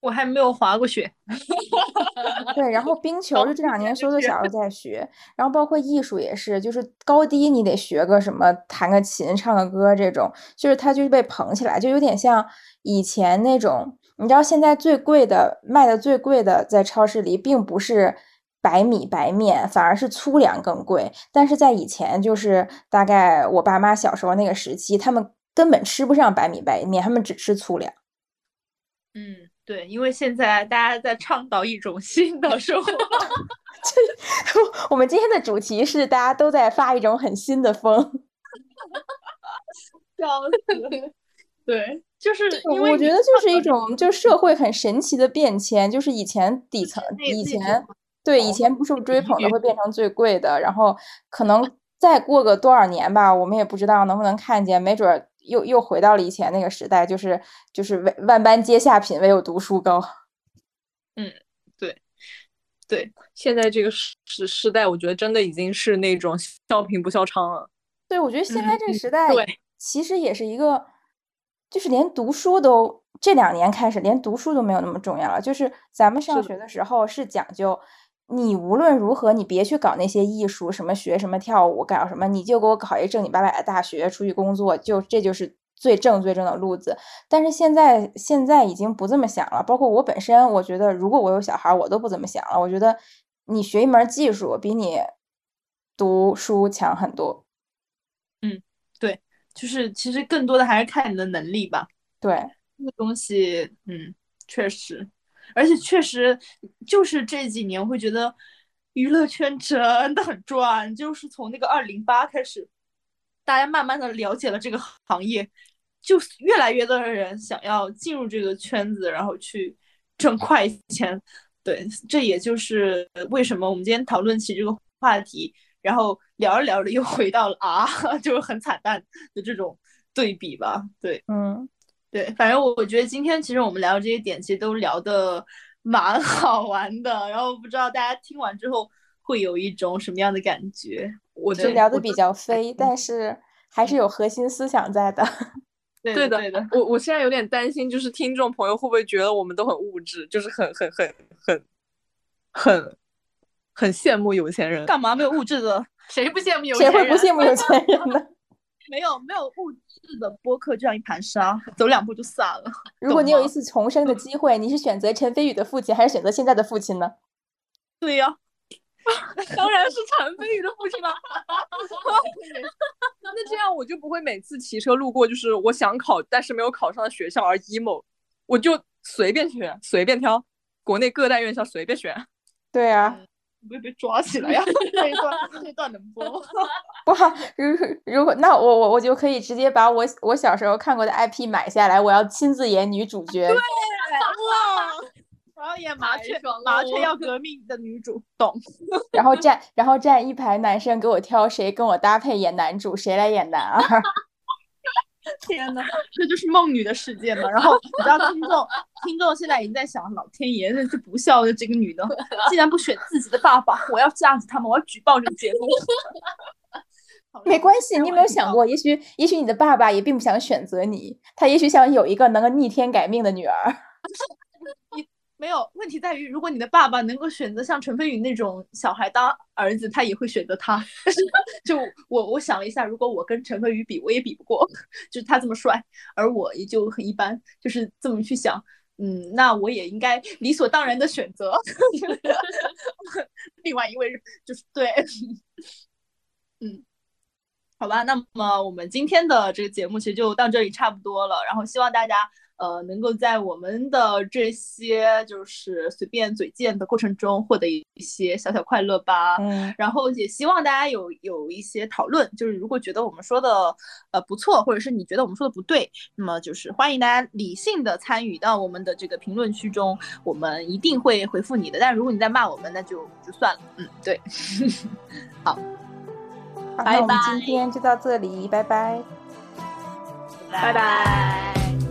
我还没有滑过雪。对，然后冰球就这两年所有的小孩都在学，然后包括艺术也是，就是高低你得学个什么，弹个琴、唱个歌这种，就是它就是被捧起来，就有点像以前那种，你知道现在最贵的卖的最贵的在超市里并不是白米白面，反而是粗粮更贵，但是在以前就是大概我爸妈小时候那个时期，他们根本吃不上白米白面，他们只吃粗粮。嗯，对，因为现在大家在倡导一种新的生活。我们今天的主题是大家都在发一种很新的风。笑死！对，就是因为我觉得就是一种，就社会很神奇的变迁，就是以前底层，以前对以前不受追捧的会变成最贵的，然后可能再过个多少年吧，我们也不知道能不能看见，没准儿又又回到了以前那个时代，就是就是万万般皆下品，唯有读书高。嗯对，对现在这个时时时代，我觉得真的已经是那种笑贫不笑娼了。对，我觉得现在这个嗯时代对其实也是一个，就是连读书都这两年开始，连读书都没有那么重要了。就是咱们上学的时候是讲究，你无论如何，你别去搞那些艺术，什么学什么跳舞，搞什么，你就给我考一正经八百的大学，出去工作，就这就是最正最正的路子。但是现在现在已经不这么想了，包括我本身，我觉得如果我有小孩儿，我都不怎么想了。我觉得你学一门技术比你读书强很多。嗯，对就是其实更多的还是看你的能力吧。对。这个东西，嗯，确实，而且确实就是这几年会觉得娱乐圈真的很赚，就是从那个二零八开始，大家慢慢的了解了这个行业，就越来越多的人想要进入这个圈子，然后去挣快钱。对，这也就是为什么我们今天讨论起这个话题，然后聊着聊着又回到了啊，就是很惨淡的这种对比吧。对，嗯，对，反正我我觉得今天其实我们聊这些点，其实都聊的 蛮好玩的。然后不知道大家听完之后会有一种什么样的感觉？我就聊的比较飞，但是还是有核心思想在的。对对的对的，我我现在有点担心，就是听众朋友会不会觉得我们都很物质，就是很很很很很很羡慕有钱人。干嘛没有物质的？谁不羡慕有钱人谁会？不羡慕有钱人呢？没有没有物质的播客，就像一盘沙，走两步就散了。如果你有一次重生的机会，你是选择陈飞宇的父亲，还是选择现在的父亲呢？对呀、当然是陈飞宇的父亲了。那这样我就不会每次骑车路过，就是我想考但是没有考上的学校而 emo，我就随便选，随便挑，国内各大院校随便选。对啊，不会被抓起来呀、这一段这一段能播吗？不好，如如果那我我我就可以直接把我我小时候看过的 IP 买下来，我要亲自演女主角。对哇！我要演麻雀麻雀要革命的女主，懂？然后站，然后站一排男生给我挑谁跟我搭配演男主，谁来演男二。天呐，这就是梦女的世界嘛。然后你知道听众听众现在已经在想，老天爷，这这不孝的这个女的，竟然不选自己的爸爸，我要架子他们，我要举报这个节目。没关系，你有没有想过，也许也许你的爸爸也并不想选择你，他也许想有一个能够逆天改命的女儿。没有问题在于，如果你的爸爸能够选择像陈飞宇那种小孩当儿子，他也会选择他。就我我想了一下，如果我跟陈飞宇比，我也比不过，就是他这么帅，而我也就很一般，就是这么去想。嗯，那我也应该理所当然的选择 另外一位，就是对，嗯，好吧，那么我们今天的这个节目其实就到这里差不多了，然后希望大家呃能够在我们的这些就是随便嘴贱的过程中获得一些小小快乐吧。嗯，然后也希望大家有有一些讨论，就是如果觉得我们说的呃不错，或者是你觉得我们说的不对，那么就是欢迎大家理性的参与到我们的这个评论区中，我们一定会回复你的。但如果你在骂我们，那就就算了。嗯，对，好，拜那我们拜今天就到这里，拜拜。拜拜。